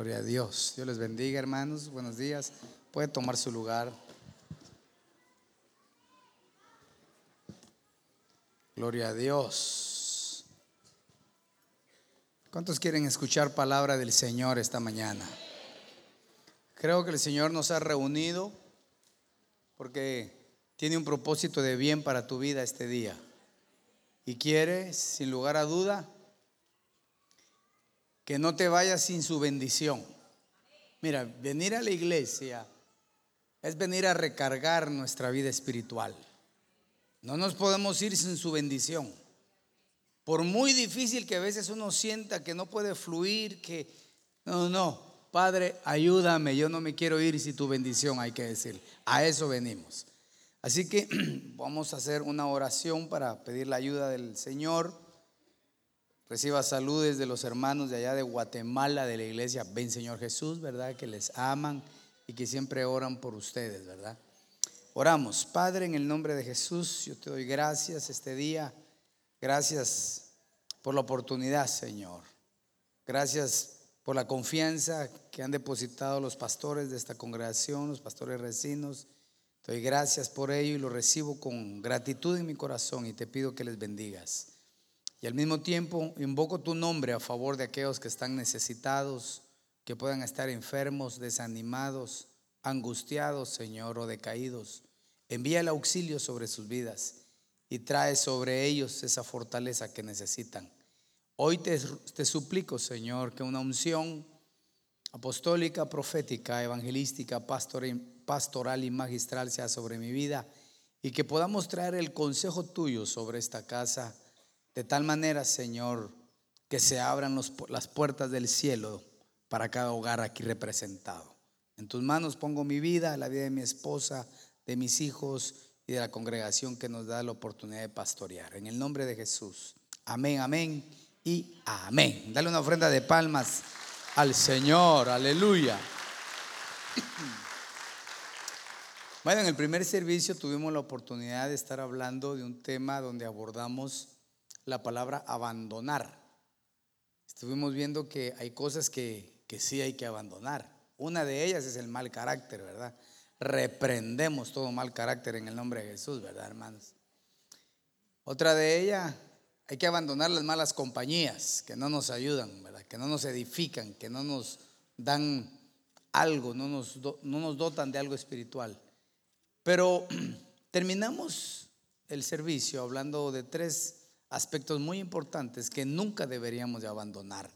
Gloria a Dios. Dios les bendiga, hermanos. Buenos días. Puede tomar su lugar. Gloria a Dios. ¿Cuántos quieren escuchar palabra del Señor esta mañana? Creo que el Señor nos ha reunido porque tiene un propósito de bien para tu vida este día. Y quiere, sin lugar a duda, que no te vayas sin su bendición. Mira, venir a la iglesia es venir a recargar nuestra vida espiritual. No nos podemos ir sin su bendición. Por muy difícil que a veces uno sienta que no puede fluir, que no, no, Padre, ayúdame, yo no me quiero ir sin tu bendición, hay que decir. A eso venimos. Así que vamos a hacer una oración para pedir la ayuda del Señor. Reciba saludes de los hermanos de allá de Guatemala, de la iglesia Ven Señor Jesús, ¿verdad? Que les aman y que siempre oran por ustedes, ¿verdad? Oramos, Padre, en el nombre de Jesús, yo te doy gracias este día. Gracias por la oportunidad, Señor. Gracias por la confianza que han depositado los pastores de esta congregación, los pastores recinos. Doy gracias por ello y lo recibo con gratitud en mi corazón y te pido que les bendigas. Y al mismo tiempo invoco tu nombre a favor de aquellos que están necesitados, que puedan estar enfermos, desanimados, angustiados, Señor, o decaídos. Envía el auxilio sobre sus vidas y trae sobre ellos esa fortaleza que necesitan. Hoy te, te suplico, Señor, que una unción apostólica, profética, evangelística, pastoral y magistral sea sobre mi vida y que podamos traer el consejo tuyo sobre esta casa de tal manera, Señor, que se abran las puertas del cielo para cada hogar aquí representado. En tus manos pongo mi vida, la vida de mi esposa, de mis hijos y de la congregación que nos da la oportunidad de pastorear. En el nombre de Jesús. Amén, amén y amén. Dale una ofrenda de palmas al Señor. Aleluya. Bueno, en el primer servicio tuvimos la oportunidad de estar hablando de un tema donde abordamos la palabra abandonar. Estuvimos viendo que hay cosas que, que sí hay que abandonar. Una de ellas es el mal carácter, ¿verdad? Reprendemos todo mal carácter en el nombre de Jesús, ¿verdad, hermanos? Otra de ellas, hay que abandonar las malas compañías que no nos ayudan, ¿verdad? Que no nos edifican, que no nos dan algo, no nos, no nos dotan de algo espiritual. Pero terminamos el servicio hablando de tres aspectos muy importantes que nunca deberíamos de abandonar.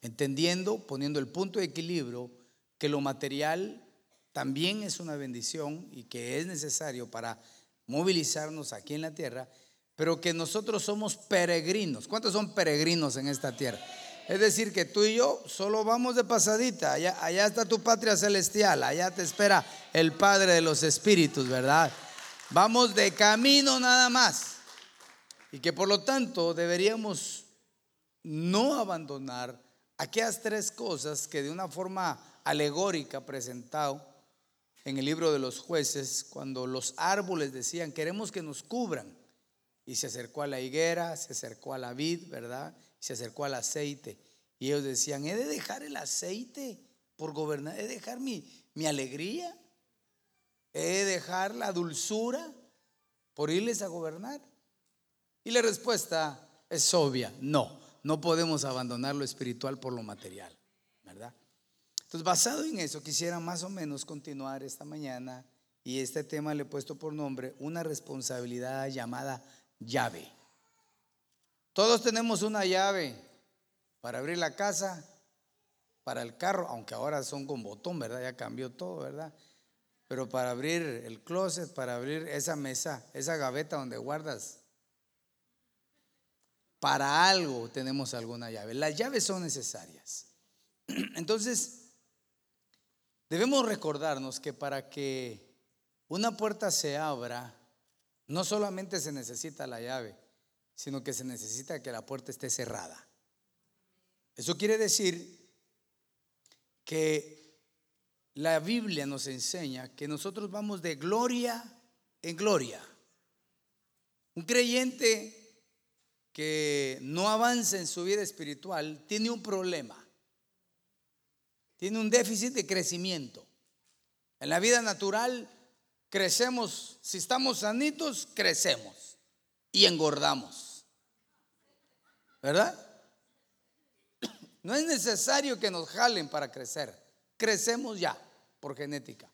Entendiendo, poniendo el punto de equilibrio, que lo material también es una bendición y que es necesario para movilizarnos aquí en la tierra, pero que nosotros somos peregrinos. ¿Cuántos son peregrinos en esta tierra? Es decir, que tú y yo solo vamos de pasadita. Allá, allá está tu patria celestial, allá te espera el Padre de los Espíritus, ¿verdad? Vamos de camino nada más. Y que por lo tanto deberíamos no abandonar aquellas tres cosas que de una forma alegórica presentado en el libro de los jueces, cuando los árboles decían, queremos que nos cubran. Y se acercó a la higuera, se acercó a la vid, ¿verdad? se acercó al aceite. Y ellos decían, he de dejar el aceite por gobernar, he de dejar mi, mi alegría, he de dejar la dulzura por irles a gobernar. Y la respuesta es obvia, no, no podemos abandonar lo espiritual por lo material, ¿verdad? Entonces, basado en eso, quisiera más o menos continuar esta mañana y este tema le he puesto por nombre una responsabilidad llamada llave. Todos tenemos una llave para abrir la casa, para el carro, aunque ahora son con botón, ¿verdad? Ya cambió todo, ¿verdad? Pero para abrir el closet, para abrir esa mesa, esa gaveta donde guardas para algo tenemos alguna llave. Las llaves son necesarias. Entonces, debemos recordarnos que para que una puerta se abra, no solamente se necesita la llave, sino que se necesita que la puerta esté cerrada. Eso quiere decir que la Biblia nos enseña que nosotros vamos de gloria en gloria. Un creyente que no avanza en su vida espiritual tiene un problema. tiene un déficit de crecimiento. En la vida natural crecemos, si estamos sanitos, crecemos y engordamos. ¿Verdad? No es necesario que nos jalen para crecer. Crecemos ya por genética.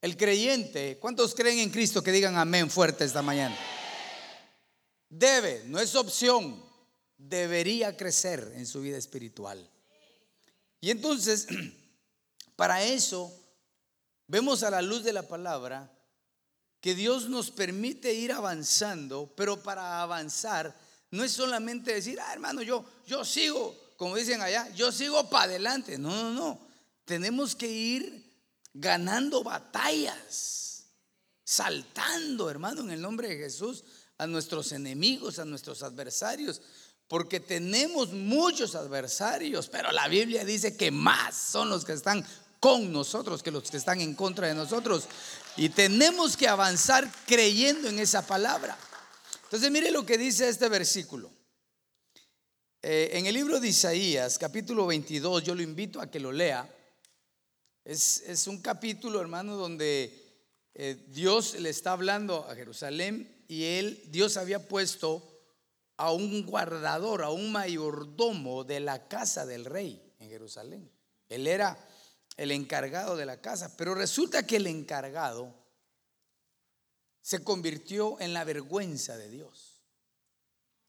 El creyente, ¿cuántos creen en Cristo que digan amén fuerte esta mañana? Debe, no es opción, debería crecer en su vida espiritual. Y entonces, para eso, vemos a la luz de la palabra que Dios nos permite ir avanzando, pero para avanzar no es solamente decir, ah, hermano, yo, yo sigo, como dicen allá, yo sigo para adelante. No, no, no. Tenemos que ir ganando batallas, saltando, hermano, en el nombre de Jesús, a nuestros enemigos, a nuestros adversarios, porque tenemos muchos adversarios, pero la Biblia dice que más son los que están con nosotros que los que están en contra de nosotros. Y tenemos que avanzar creyendo en esa palabra. Entonces mire lo que dice este versículo. Eh, en el libro de Isaías, capítulo 22, yo lo invito a que lo lea. Es, un capítulo, hermano, donde eh, Dios le está hablando a Jerusalén y él, Dios había puesto a un guardador, a un mayordomo de la casa del rey en Jerusalén. Él era el encargado de la casa, pero resulta que el encargado se convirtió en la vergüenza de Dios.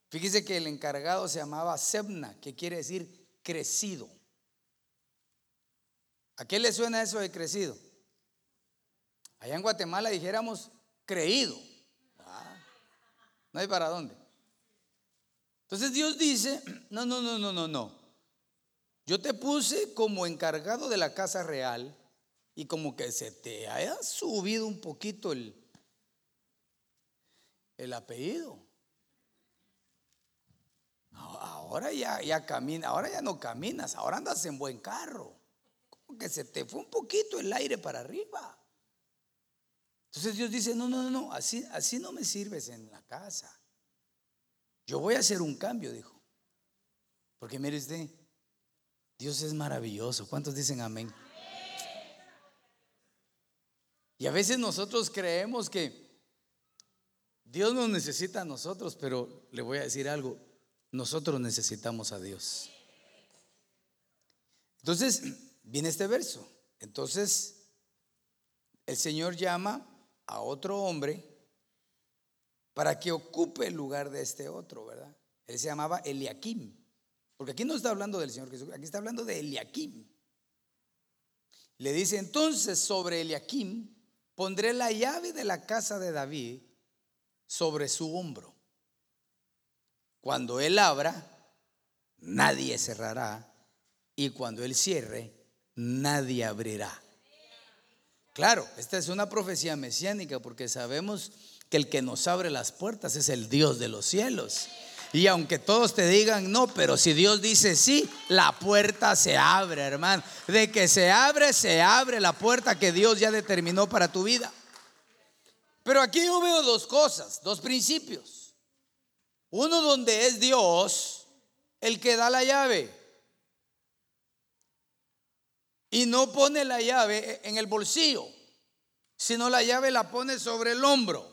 Fíjese que el encargado se llamaba Sebna, que quiere decir crecido. ¿A qué le suena eso de crecido? Allá en Guatemala dijéramos creído. No hay para dónde. Entonces Dios dice, no, no, no, no, no, no. Yo te puse como encargado de la casa real y como que se te haya subido un poquito el, el apellido. Ahora ya, ya camina, ahora ya no caminas, ahora andas en buen carro. Como que se te fue un poquito el aire para arriba. Entonces Dios dice, no, no, no, así, así no me sirves en la casa. Yo voy a hacer un cambio, dijo. Porque mire usted, Dios es maravilloso. ¿Cuántos dicen amén? Y a veces nosotros creemos que Dios nos necesita a nosotros, pero le voy a decir algo, nosotros necesitamos a Dios. Entonces, viene este verso. Entonces, el Señor llama a otro hombre para que ocupe el lugar de este otro, ¿verdad? Él se llamaba Eliakim. Porque aquí no está hablando del Señor Jesús, aquí está hablando de Eliakim. Le dice, entonces sobre Eliakim pondré la llave de la casa de David sobre su hombro. Cuando él abra, nadie cerrará. Y cuando él cierre, nadie abrirá. Claro, esta es una profecía mesiánica porque sabemos que el que nos abre las puertas es el Dios de los cielos. Y aunque todos te digan no, pero si Dios dice sí, la puerta se abre, hermano. De que se abre, se abre la puerta que Dios ya determinó para tu vida. Pero aquí yo veo dos cosas, dos principios. Uno donde es Dios el que da la llave. Y no pone la llave en el bolsillo, sino la llave la pone sobre el hombro.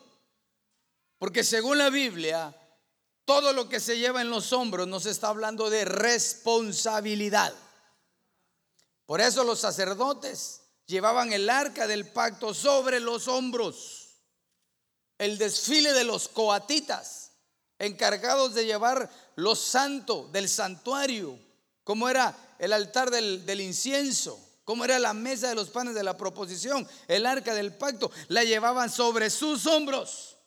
Porque según la Biblia, todo lo que se lleva en los hombros nos está hablando de responsabilidad. Por eso los sacerdotes llevaban el arca del pacto sobre los hombros el desfile de los coatitas, encargados de llevar lo santo del santuario, como era el altar del, incienso, como era la mesa de los panes de la proposición, el arca del pacto, la llevaban sobre sus hombros.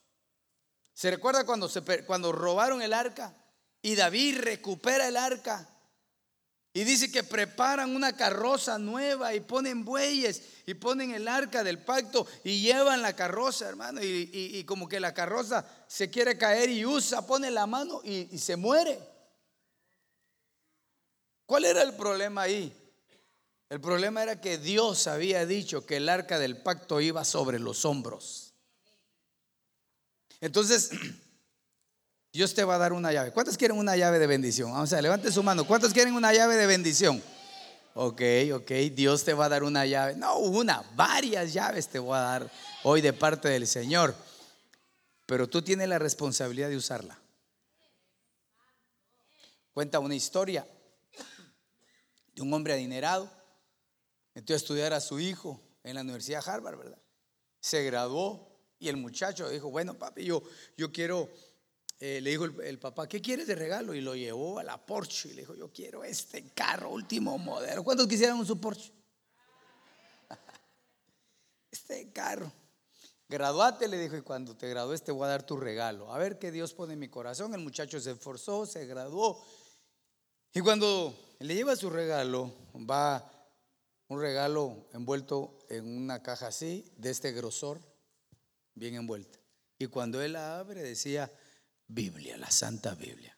¿Se recuerda cuando, cuando robaron el arca y David recupera el arca? Y dice que preparan una carroza nueva y ponen bueyes y ponen el arca del pacto y llevan la carroza, hermano. Y, como que la carroza se quiere caer y usa, pone la mano y, y se muere. ¿Cuál era el problema ahí? El problema era que Dios había dicho que el arca del pacto iba sobre los hombros. Entonces, Dios te va a dar una llave. ¿Cuántos quieren una llave de bendición? Vamos a levanten su mano. ¿Cuántos quieren una llave de bendición? Ok, ok, Dios te va a dar una llave. No, una, varias llaves te voy a dar hoy de parte del Señor. Pero tú tienes la responsabilidad de usarla. Cuenta una historia de un hombre adinerado. Metió a estudiar a su hijo en la Universidad Harvard, ¿verdad? Se graduó y el muchacho dijo, bueno, papi, yo, yo quiero eh, le dijo el, papá, ¿qué quieres de regalo? Y lo llevó a la Porsche y le dijo, yo quiero este carro último modelo. ¿Cuántos quisieran su Porsche? este carro. Graduate, le dijo, y cuando te gradúes te voy a dar tu regalo. A ver qué Dios pone en mi corazón. El muchacho se esforzó, se graduó. Y cuando le lleva su regalo, va un regalo envuelto en una caja así, de este grosor, bien envuelta. Y cuando él la abre, decía, Biblia, la Santa Biblia.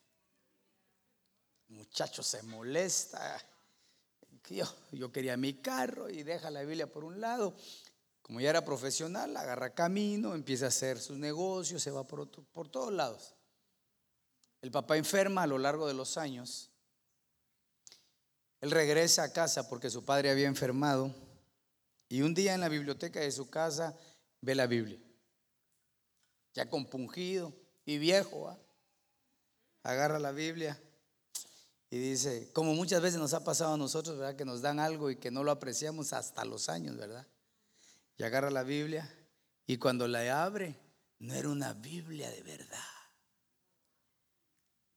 Muchacho se molesta. Yo, yo quería mi carro y deja la Biblia por un lado. Como ya era profesional, agarra camino, empieza a hacer sus negocios, se va por, por todos lados. El papá enferma a lo largo de los años. Él regresa a casa porque su padre había enfermado y un día en la biblioteca de su casa ve la Biblia, ya compungido, y viejo, agarra la Biblia y dice, como muchas veces nos ha pasado a nosotros, ¿verdad? Que nos dan algo y que no lo apreciamos hasta los años, ¿verdad? Y agarra la Biblia y cuando la abre, no era una Biblia de verdad.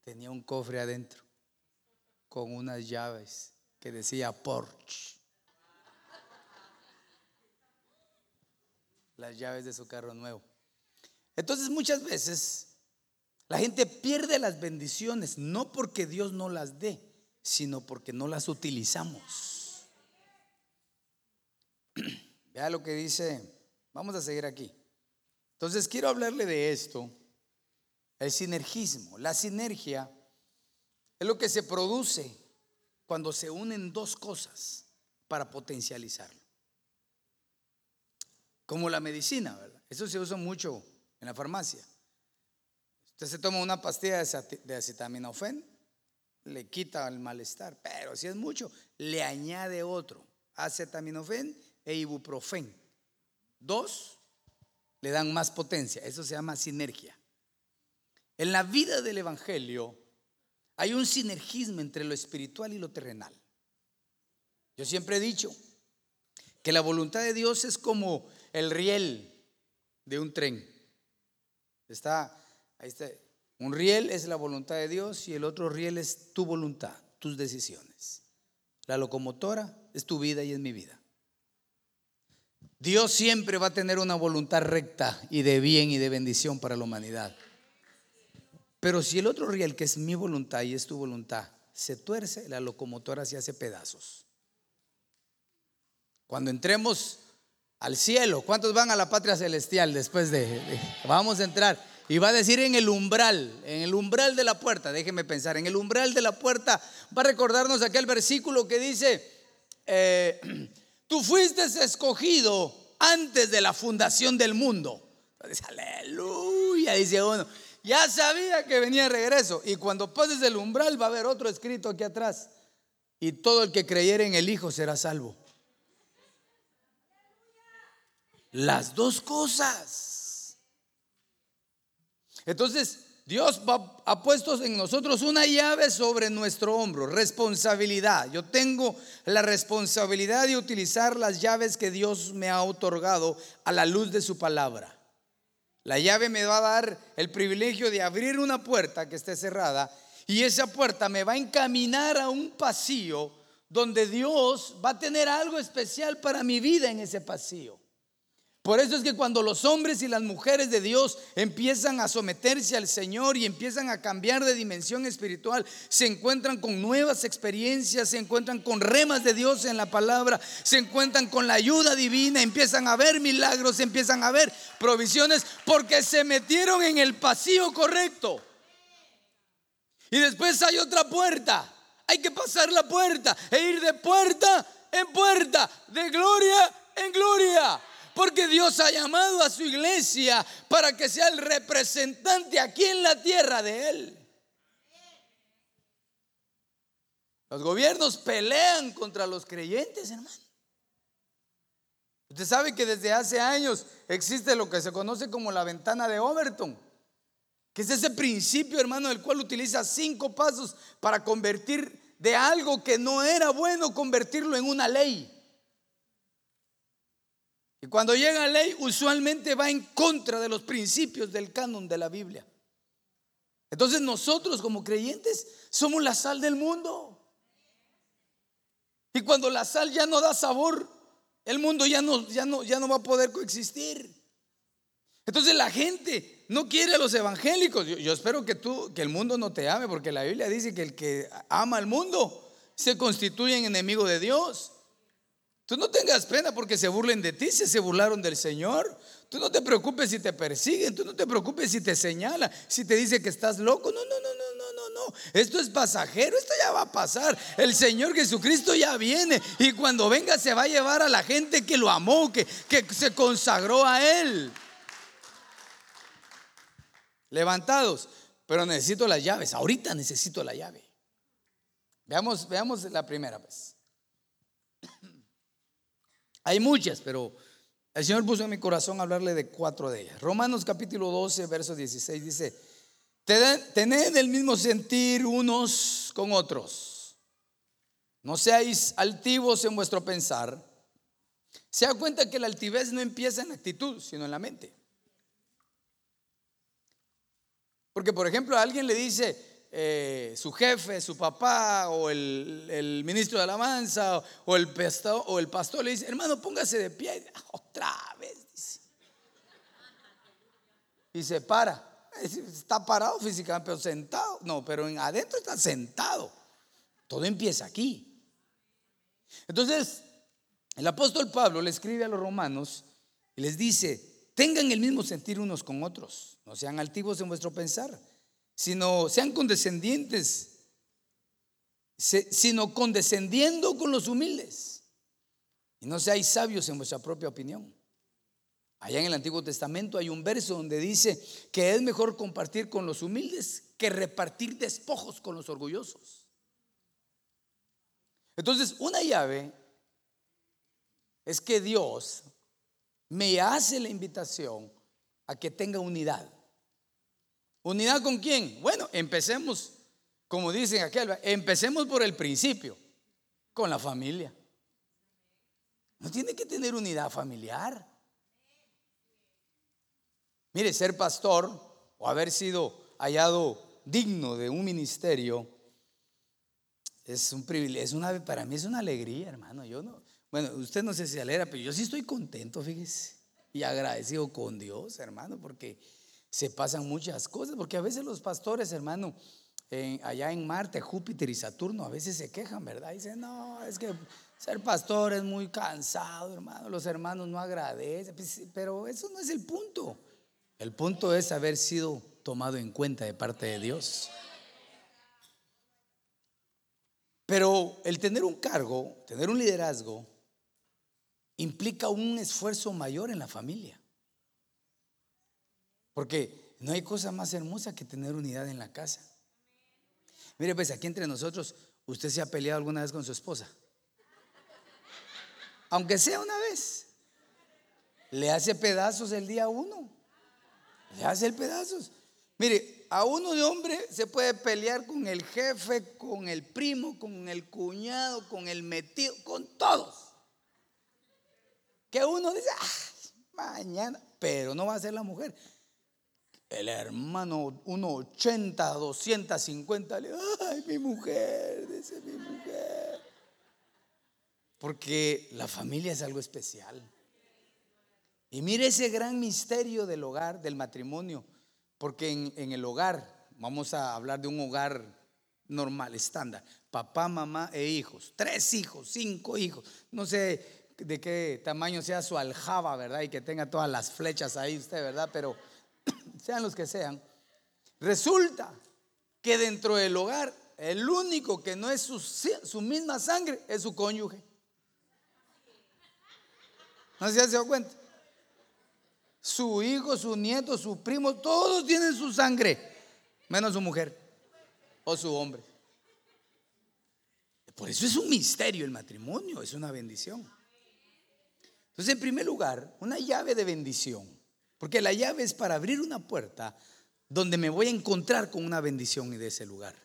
Tenía un cofre adentro con unas llaves que decía Porsche. Las llaves de su carro nuevo. Entonces muchas veces la gente pierde las bendiciones no porque Dios no las dé, sino porque no las utilizamos. Vea lo que dice, vamos a seguir aquí. Entonces quiero hablarle de esto, el sinergismo. La sinergia es lo que se produce cuando se unen dos cosas para potencializarlo. Como la medicina, ¿verdad? Eso se usa mucho en la farmacia. Usted se toma una pastilla de acetaminofén, le quita el malestar, pero si es mucho, le añade otro, acetaminofén e ibuprofen. Dos le dan más potencia, eso se llama sinergia. En la vida del Evangelio hay un sinergismo entre lo espiritual y lo terrenal. Yo siempre he dicho que la voluntad de Dios es como el riel de un tren. Está Ahí está. Un riel es la voluntad de Dios y el otro riel es tu voluntad, tus decisiones. La locomotora es tu vida y es mi vida. Dios siempre va a tener una voluntad recta y de bien y de bendición para la humanidad. Pero si el otro riel, que es mi voluntad y es tu voluntad, se tuerce, la locomotora se hace pedazos. Cuando entremos al cielo, ¿cuántos van a la patria celestial después de, vamos a entrar? Y va a decir en el umbral, en el umbral de la puerta, déjeme pensar, en el umbral de la puerta va a recordarnos aquel versículo que dice, eh, tú fuiste escogido antes de la fundación del mundo. Dice, aleluya, dice uno. Ya sabía que venía de regreso. Y cuando pases el umbral va a haber otro escrito aquí atrás. Y todo el que creyere en el Hijo será salvo. Las dos cosas. Entonces, Dios ha puesto en nosotros una llave sobre nuestro hombro, responsabilidad. Yo tengo la responsabilidad de utilizar las llaves que Dios me ha otorgado a la luz de su palabra. La llave me va a dar el privilegio de abrir una puerta que esté cerrada y esa puerta me va a encaminar a un pasillo donde Dios va a tener algo especial para mi vida en ese pasillo. Por eso es que cuando los hombres y las mujeres de Dios empiezan a someterse al Señor y empiezan a cambiar de dimensión espiritual, se encuentran con nuevas experiencias, se encuentran con remas de Dios en la palabra, se encuentran con la ayuda divina, empiezan a ver milagros, empiezan a ver provisiones, porque se metieron en el pasillo correcto. Y después hay otra puerta, hay que pasar la puerta e ir de puerta en puerta, de gloria en gloria. Porque Dios ha llamado a su iglesia para que sea el representante aquí en la tierra de Él. Los gobiernos pelean contra los creyentes, hermano. Usted sabe que desde hace años existe lo que se conoce como la ventana de Overton, que es ese principio, hermano, del cual utiliza cinco pasos para convertir de algo que no era bueno, convertirlo en una ley. Y cuando llega a ley, usualmente va en contra de los principios del canon de la Biblia. Entonces nosotros como creyentes somos la sal del mundo. Y cuando la sal ya no da sabor, el mundo ya no, ya no, ya no va a poder coexistir. Entonces la gente no quiere a los evangélicos. Yo, yo, espero que tú, que el mundo no te ame, porque la Biblia dice que el que ama al mundo se constituye en enemigo de Dios. Tú no tengas pena porque se burlen de ti, si se burlaron del Señor. Tú no te preocupes si te persiguen, tú no te preocupes si te señala, si te dice que estás loco. No, no, no, no, no, no, no. Esto es pasajero, esto ya va a pasar. El Señor Jesucristo ya viene y cuando venga se va a llevar a la gente que lo amó, que, que se consagró a Él. Levantados, pero necesito las llaves. Ahorita necesito la llave. Veamos, veamos la primera vez. Hay muchas, pero el Señor puso en mi corazón hablarle de cuatro de ellas. Romanos capítulo 12, verso 16 dice, tened el mismo sentir unos con otros. No seáis altivos en vuestro pensar. Se da cuenta que la altivez no empieza en la actitud, sino en la mente. Porque, por ejemplo, a alguien le dice, eh, su jefe, su papá o el, ministro de alabanza o el, pastor, o el pastor le dice, hermano, póngase de pie. Otra vez. Y se para. Está parado físicamente, pero sentado. No, pero en adentro está sentado. Todo empieza aquí. Entonces, el apóstol Pablo le escribe a los romanos y les dice, tengan el mismo sentir unos con otros, no sean altivos en vuestro pensar sino sean condescendientes, sino condescendiendo con los humildes. Y no seáis sabios en vuestra propia opinión. Allá en el Antiguo Testamento hay un verso donde dice que es mejor compartir con los humildes que repartir despojos con los orgullosos. Entonces, una llave es que Dios me hace la invitación a que tenga unidad. ¿Unidad con quién? Bueno, empecemos, como dicen aquel, empecemos por el principio, con la familia. No tiene que tener unidad familiar. Mire, ser pastor o haber sido hallado digno de un ministerio es un privilegio, es una, para mí es una alegría, hermano. Yo no, bueno, usted no sé si alegra, pero yo sí estoy contento, fíjese, y agradecido con Dios, hermano, porque se pasan muchas cosas, porque a veces los pastores, hermano, allá en Marte, Júpiter y Saturno, a veces se quejan, ¿verdad? Dicen, no, es que ser pastor es muy cansado, hermano, los hermanos no agradecen, pues pero eso no es el punto. El punto es haber sido tomado en cuenta de parte de Dios. Pero el tener un cargo, tener un liderazgo, implica un esfuerzo mayor en la familia. Porque no hay cosa más hermosa que tener unidad en la casa. Mire, pues aquí entre nosotros, ¿usted se ha peleado alguna vez con su esposa? Aunque sea una vez. Le hace pedazos el día uno. Le hace el pedazos. Mire, a uno de hombre se puede pelear con el jefe, con el primo, con el cuñado, con el metido, con todos. Que uno dice, ah, mañana, pero no va a ser la mujer. El hermano 180, 250, le ay, mi mujer, dice mi mujer. Porque la familia es algo especial. Y mire ese gran misterio del hogar, del matrimonio. Porque en, en el hogar, vamos a hablar de un hogar normal, estándar. Papá, mamá e hijos. Tres hijos, cinco hijos. No sé de qué tamaño sea su aljaba, ¿verdad? Y que tenga todas las flechas ahí usted, ¿verdad? Pero sean los que sean, resulta que dentro del hogar el único que no es su, misma sangre es su cónyuge. ¿No se ha dado cuenta? Su hijo, su nieto, su primo, todos tienen su sangre, menos su mujer o su hombre. Por eso es un misterio el matrimonio, es una bendición. Entonces, en primer lugar, una llave de bendición, porque la llave es para abrir una puerta donde me voy a encontrar con una bendición de ese lugar.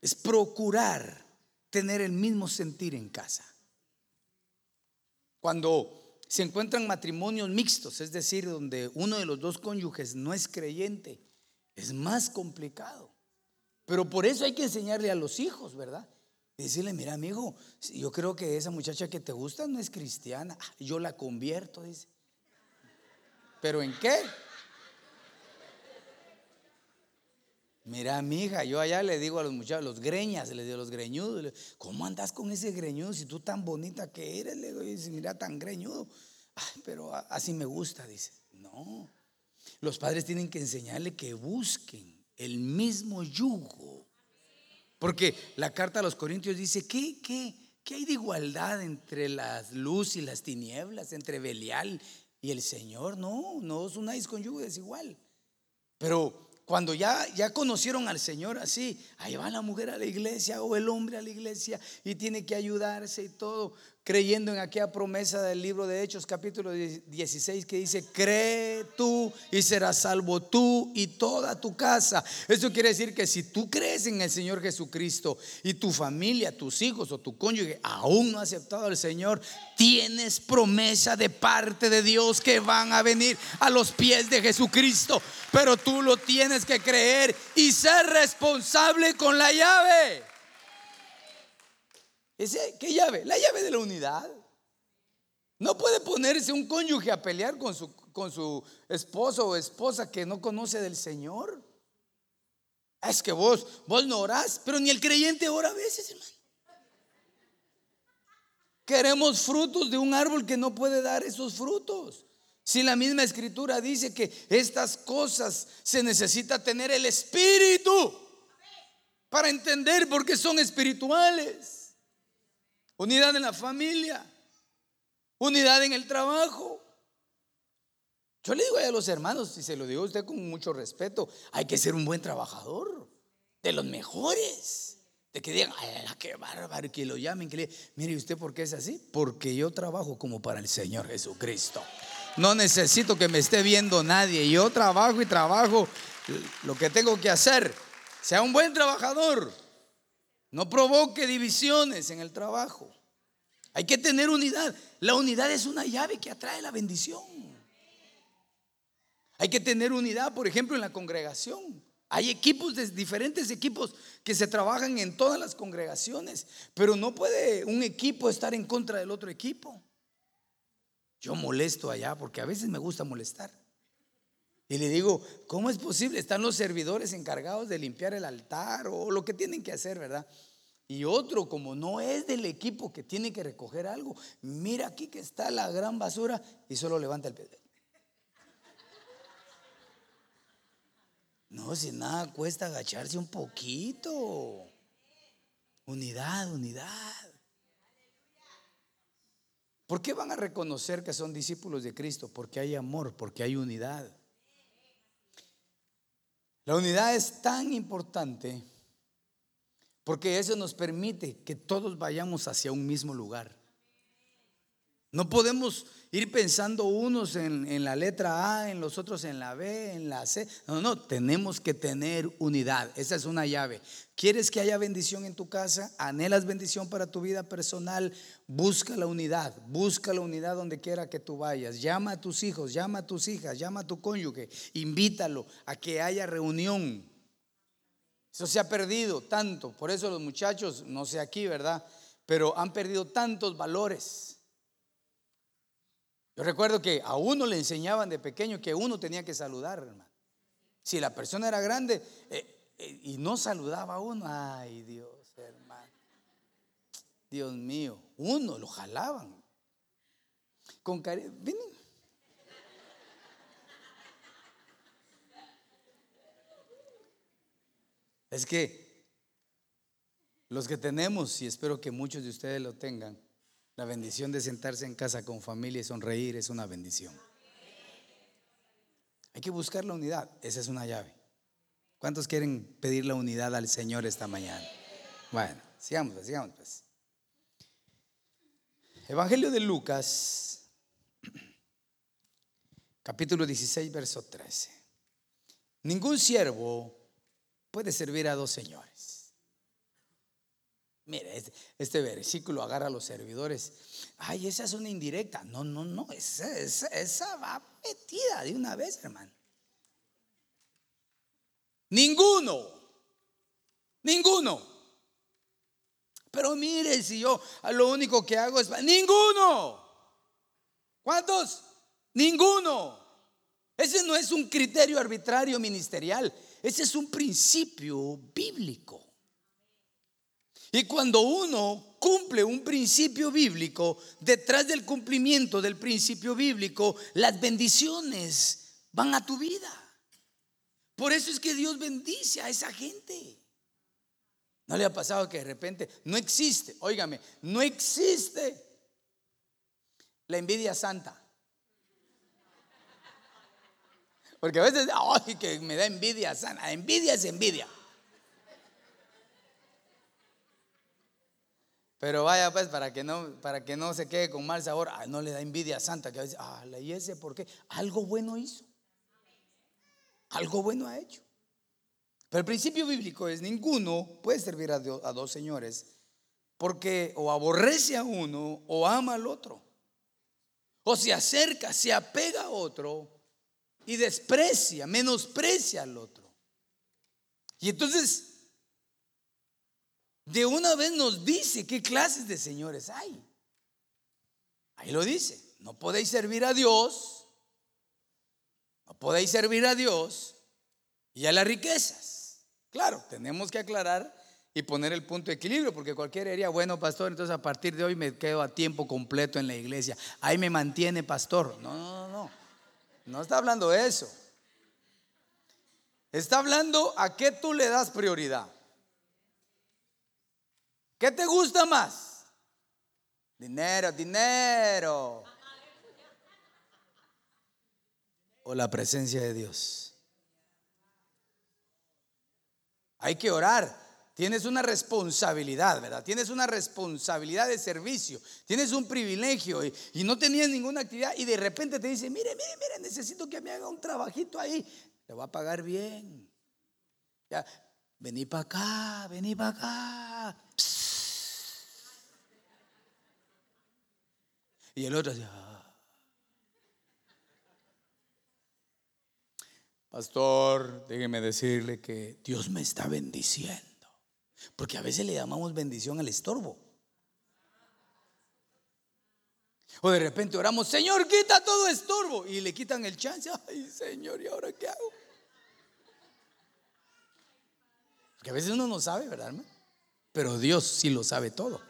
Es procurar tener el mismo sentir en casa. Cuando se encuentran matrimonios mixtos, es decir, donde uno de los dos cónyuges no es creyente, es más complicado. Pero por eso hay que enseñarle a los hijos, ¿verdad? Y decirle, mira amigo, yo creo que esa muchacha que te gusta no es cristiana. Ah, yo la convierto, dice. ¿Pero en qué? Mira, hija, yo allá le digo a los muchachos, los greñas, les digo los greñudos, ¿cómo andas con ese greñudo si tú tan bonita que eres? Le digo, dice, mira, tan greñudo. Ay, pero así me gusta, dice. No, los padres tienen que enseñarle que busquen el mismo yugo. Porque la carta a los Corintios dice, ¿qué, qué, qué hay de igualdad entre la luz y las tinieblas, entre Belial y el Señor? No, no os unáis con yugo desigual. Pero cuando ya, ya conocieron al Señor así, ahí va la mujer a la iglesia o el hombre a la iglesia y tiene que ayudarse y todo creyendo en aquella promesa del libro de Hechos capítulo 16 que dice, cree tú y serás salvo tú y toda tu casa. Eso quiere decir que si tú crees en el Señor Jesucristo y tu familia, tus hijos o tu cónyuge aún no ha aceptado al Señor, tienes promesa de parte de Dios que van a venir a los pies de Jesucristo. Pero tú lo tienes que creer y ser responsable con la llave. ¿Ese, ¿Qué llave? La llave de la unidad. No puede ponerse un cónyuge a pelear con su, con su esposo o esposa que no conoce del Señor. Es que vos, vos no orás, pero ni el creyente ora a veces, hermano. Queremos frutos de un árbol que no puede dar esos frutos. Si la misma escritura dice que estas cosas se necesita tener el espíritu para entender porque son espirituales unidad en la familia, unidad en el trabajo. Yo le digo a los hermanos, y se lo digo a usted con mucho respeto, hay que ser un buen trabajador, de los mejores. De que digan, ay, qué bárbaro, que lo llamen, que le mire usted por qué es así, porque yo trabajo como para el Señor Jesucristo. No necesito que me esté viendo nadie, yo trabajo y trabajo lo que tengo que hacer. Sea un buen trabajador. No provoque divisiones en el trabajo. Hay que tener unidad. La unidad es una llave que atrae la bendición. Hay que tener unidad, por ejemplo, en la congregación. Hay equipos, de, diferentes equipos que se trabajan en todas las congregaciones, pero no puede un equipo estar en contra del otro equipo. Yo molesto allá porque a veces me gusta molestar. Y le digo, ¿cómo es posible? Están los servidores encargados de limpiar el altar o lo que tienen que hacer, ¿verdad? Y otro, como no es del equipo que tiene que recoger algo, mira aquí que está la gran basura y solo levanta el pie. No, si nada cuesta agacharse un poquito. Unidad, unidad. ¿Por qué van a reconocer que son discípulos de Cristo? Porque hay amor, porque hay unidad. La unidad es tan importante porque eso nos permite que todos vayamos hacia un mismo lugar. No podemos ir pensando unos en, la letra A, en los otros en la B, en la C. No, no, tenemos que tener unidad. Esa es una llave. ¿Quieres que haya bendición en tu casa? ¿Anhelas bendición para tu vida personal? Busca la unidad. Busca la unidad donde quiera que tú vayas. Llama a tus hijos, llama a tus hijas, llama a tu cónyuge. Invítalo a que haya reunión. Eso se ha perdido tanto. Por eso los muchachos, no sé aquí, ¿verdad? Pero han perdido tantos valores yo recuerdo que a uno le enseñaban de pequeño que uno tenía que saludar, hermano. Si la persona era grande eh, eh, y no saludaba a uno, ay Dios, hermano. Dios mío, uno lo jalaban. Con cariño. Es que los que tenemos, y espero que muchos de ustedes lo tengan, la bendición de sentarse en casa con familia y sonreír es una bendición. Hay que buscar la unidad. Esa es una llave. ¿Cuántos quieren pedir la unidad al Señor esta mañana? Bueno, sigamos, pues, sigamos. Pues. Evangelio de Lucas, capítulo 16, verso 13. Ningún siervo puede servir a dos señores. Mire, este, este, versículo agarra a los servidores. Ay, esa es una indirecta. No, no, no, esa, esa va metida de una vez, hermano. Ninguno, ninguno. Pero mire, si yo lo único que hago es... Ninguno. ¿Cuántos? Ninguno. Ese no es un criterio arbitrario ministerial. Ese es un principio bíblico. Y cuando uno cumple un principio bíblico, detrás del cumplimiento del principio bíblico, las bendiciones van a tu vida. Por eso es que Dios bendice a esa gente. ¿No le ha pasado que de repente no existe, óigame, no existe la envidia santa? Porque a veces, ay, que me da envidia sana. Envidia es envidia. Pero vaya pues para que no, para que no se quede con mal sabor, no le da envidia santa, que a veces, ah, ¿y ese por qué? Algo bueno hizo. Algo bueno ha hecho. Pero el principio bíblico es ninguno puede servir a, dos señores porque o aborrece a uno o ama al otro. O se acerca, se apega a otro y desprecia, menosprecia al otro. Y entonces, de una vez nos dice qué clases de señores hay. Ahí lo dice, no podéis servir a Dios, no podéis servir a Dios y a las riquezas. Claro, tenemos que aclarar y poner el punto de equilibrio, porque cualquiera diría, bueno, pastor, entonces a partir de hoy me quedo a tiempo completo en la iglesia. Ahí me mantiene pastor. No, no, no. No está hablando de eso. Está hablando a qué tú le das prioridad. ¿Qué te gusta más? Dinero, dinero. O la presencia de Dios. Hay que orar. Tienes una responsabilidad, ¿verdad? Tienes una responsabilidad de servicio. Tienes un privilegio y, no tenías ninguna actividad y de repente te dice, mire, mire, mire, necesito que me haga un trabajito ahí. Le voy a pagar bien. Ya, vení para acá, vení para acá. Y el otro decía, Pastor, déjeme decirle que Dios me está bendiciendo. Porque a veces le llamamos bendición al estorbo. O de repente oramos, Señor, quita todo estorbo. Y le quitan el chance. Ay, Señor, ¿y ahora qué hago? Porque a veces uno no sabe, ¿verdad, hermano? Pero Dios sí lo sabe todo.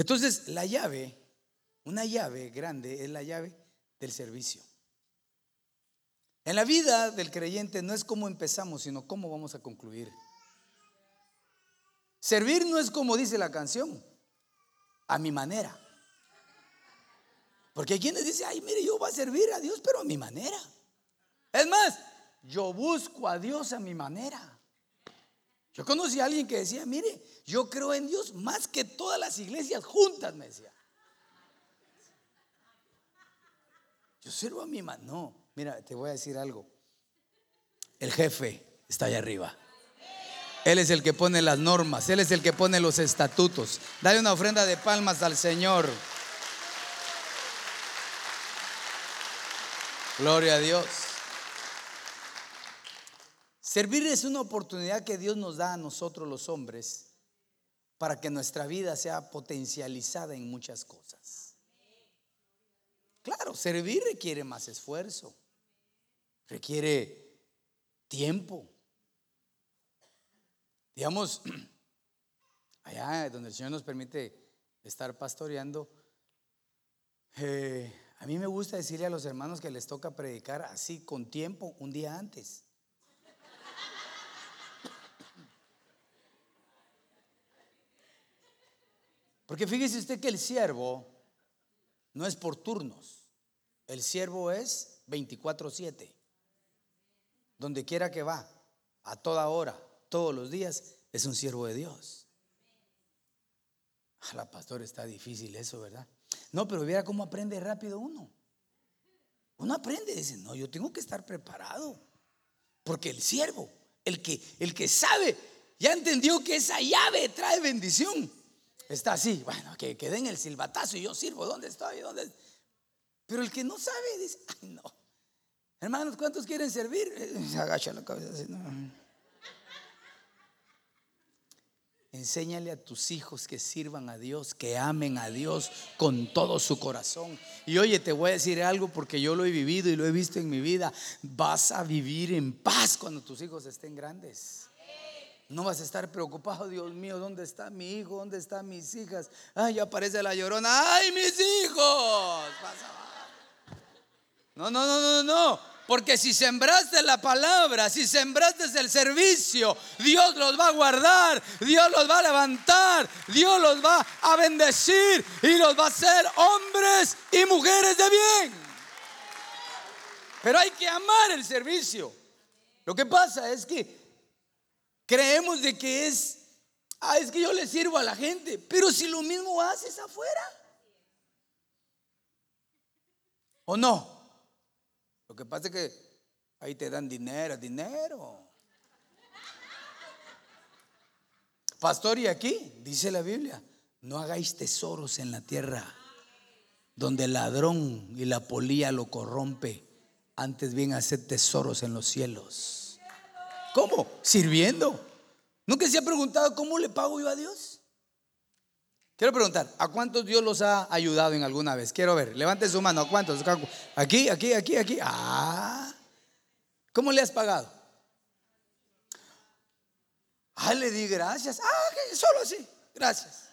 Entonces, la llave, una llave grande, es la llave del servicio. En la vida del creyente no es cómo empezamos, sino cómo vamos a concluir. Servir no es como dice la canción, a mi manera. Porque hay quienes dicen, ay, mire, yo voy a servir a Dios, pero a mi manera. Es más, yo busco a Dios a mi manera. Yo conocí a alguien que decía, mire, yo creo en Dios más que todas las iglesias juntas, me decía. Yo sirvo a mi manera. No, Mira, te voy a decir algo. El jefe está allá arriba. Él es el que pone las normas, Él es el que pone los estatutos. Dale una ofrenda de palmas al Señor. Gloria a Dios. Servir es una oportunidad que Dios nos da a nosotros los hombres para que nuestra vida sea potencializada en muchas cosas. Claro, servir requiere más esfuerzo requiere tiempo. Digamos, allá donde el Señor nos permite estar pastoreando, eh, a mí me gusta decirle a los hermanos que les toca predicar así con tiempo un día antes. Porque fíjese usted que el siervo no es por turnos, el siervo es 24/7 donde quiera que va, a toda hora, todos los días, es un siervo de Dios. A la pastora está difícil eso, ¿verdad? No, pero viera cómo aprende rápido uno. Uno aprende, dice, no, yo tengo que estar preparado. Porque el siervo, el que, el que sabe, ya entendió que esa llave trae bendición. Está así, bueno, que, que den el silbatazo y yo sirvo. ¿Dónde estoy? ¿Dónde? Pero el que no sabe dice, ay no. Hermanos, ¿cuántos quieren servir? Se agacha la cabeza no. Enséñale a tus hijos que sirvan a Dios, que amen a Dios con todo su corazón. Y oye, te voy a decir algo porque yo lo he vivido y lo he visto en mi vida. Vas a vivir en paz cuando tus hijos estén grandes. No vas a estar preocupado, Dios mío, ¿dónde está mi hijo? ¿Dónde están mis hijas? Ay, aparece la llorona. ¡Ay, mis hijos! No, no, no, no, no. Porque si sembraste la palabra, si sembraste el servicio, Dios los va a guardar, Dios los va a levantar, Dios los va a bendecir y los va a hacer hombres y mujeres de bien. Pero hay que amar el servicio. Lo que pasa es que creemos de que es, ah, es que yo le sirvo a la gente, pero si lo mismo haces afuera. ¿O no? Lo que pasa es que ahí te dan dinero, dinero. Pastor, y aquí dice la Biblia, no hagáis tesoros en la tierra donde el ladrón y la polía lo corrompe. Antes bien hacer tesoros en los cielos. ¿Cómo? Sirviendo. ¿Nunca se ha preguntado cómo le pago yo a Dios? Quiero preguntar, ¿a cuántos Dios los ha ayudado en alguna vez? Quiero ver, levante su mano, ¿a cuántos? Aquí, aquí, aquí, aquí. Ah, ¿cómo le has pagado? Ah, le di gracias. Ah, solo así, gracias.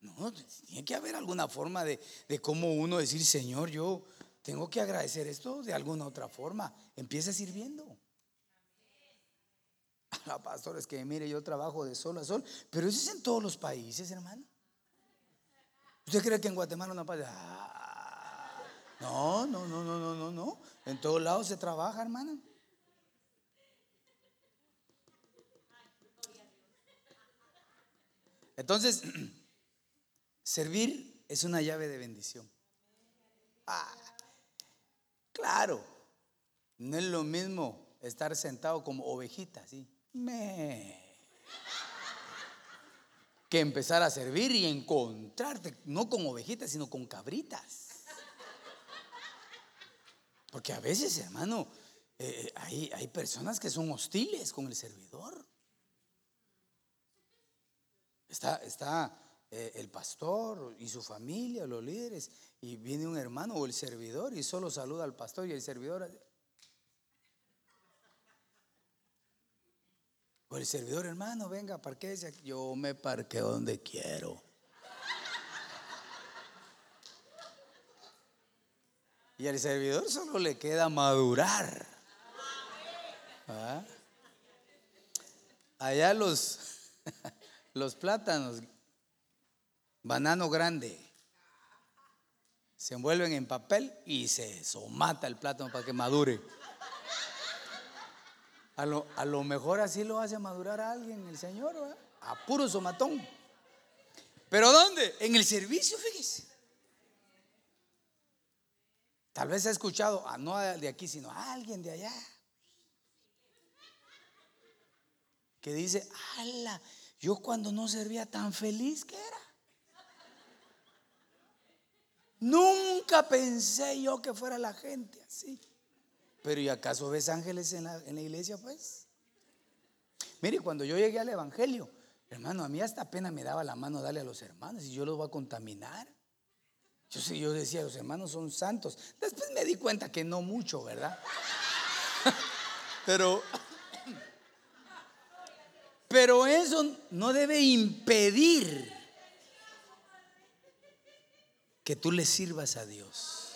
No, tiene que haber alguna forma de, de cómo uno decir, Señor, yo tengo que agradecer esto de alguna otra forma. Empieza sirviendo. La pastora es que mire, yo trabajo de sol a sol, pero eso es en todos los países, hermano. ¿Usted cree que en Guatemala no pasa? Ah, no, no, no, no, no, no, no. En todos lados se trabaja, hermano. Entonces, servir es una llave de bendición. Ah, claro, no es lo mismo estar sentado como ovejita, ¿sí? Me. Que empezar a servir y encontrarte, no con ovejitas, sino con cabritas. Porque a veces, hermano, eh, hay, hay personas que son hostiles con el servidor. Está, está eh, el pastor y su familia, los líderes, y viene un hermano o el servidor y solo saluda al pastor y el servidor O el servidor, hermano, venga, parquéese. Yo me parqueo donde quiero. Y al servidor solo le queda madurar. ¿Ah? Allá los, los plátanos, banano grande, se envuelven en papel y se somata el plátano para que madure. A lo, mejor así lo hace madurar a alguien el Señor, a puro somatón. ¿Pero dónde? En el servicio, fíjese. Tal vez ha escuchado, a no de aquí, sino a alguien de allá. Que dice, ala, yo cuando no servía tan feliz que era. Nunca pensé yo que fuera la gente así. Pero ¿y acaso ves ángeles en la, iglesia, pues? Mire, cuando yo llegué al Evangelio, hermano, a mí hasta pena me daba la mano darle a los hermanos y yo los voy a contaminar. Yo, yo decía, los hermanos son santos. Después me di cuenta que no mucho, ¿verdad? pero, pero eso no debe impedir que tú le sirvas a Dios.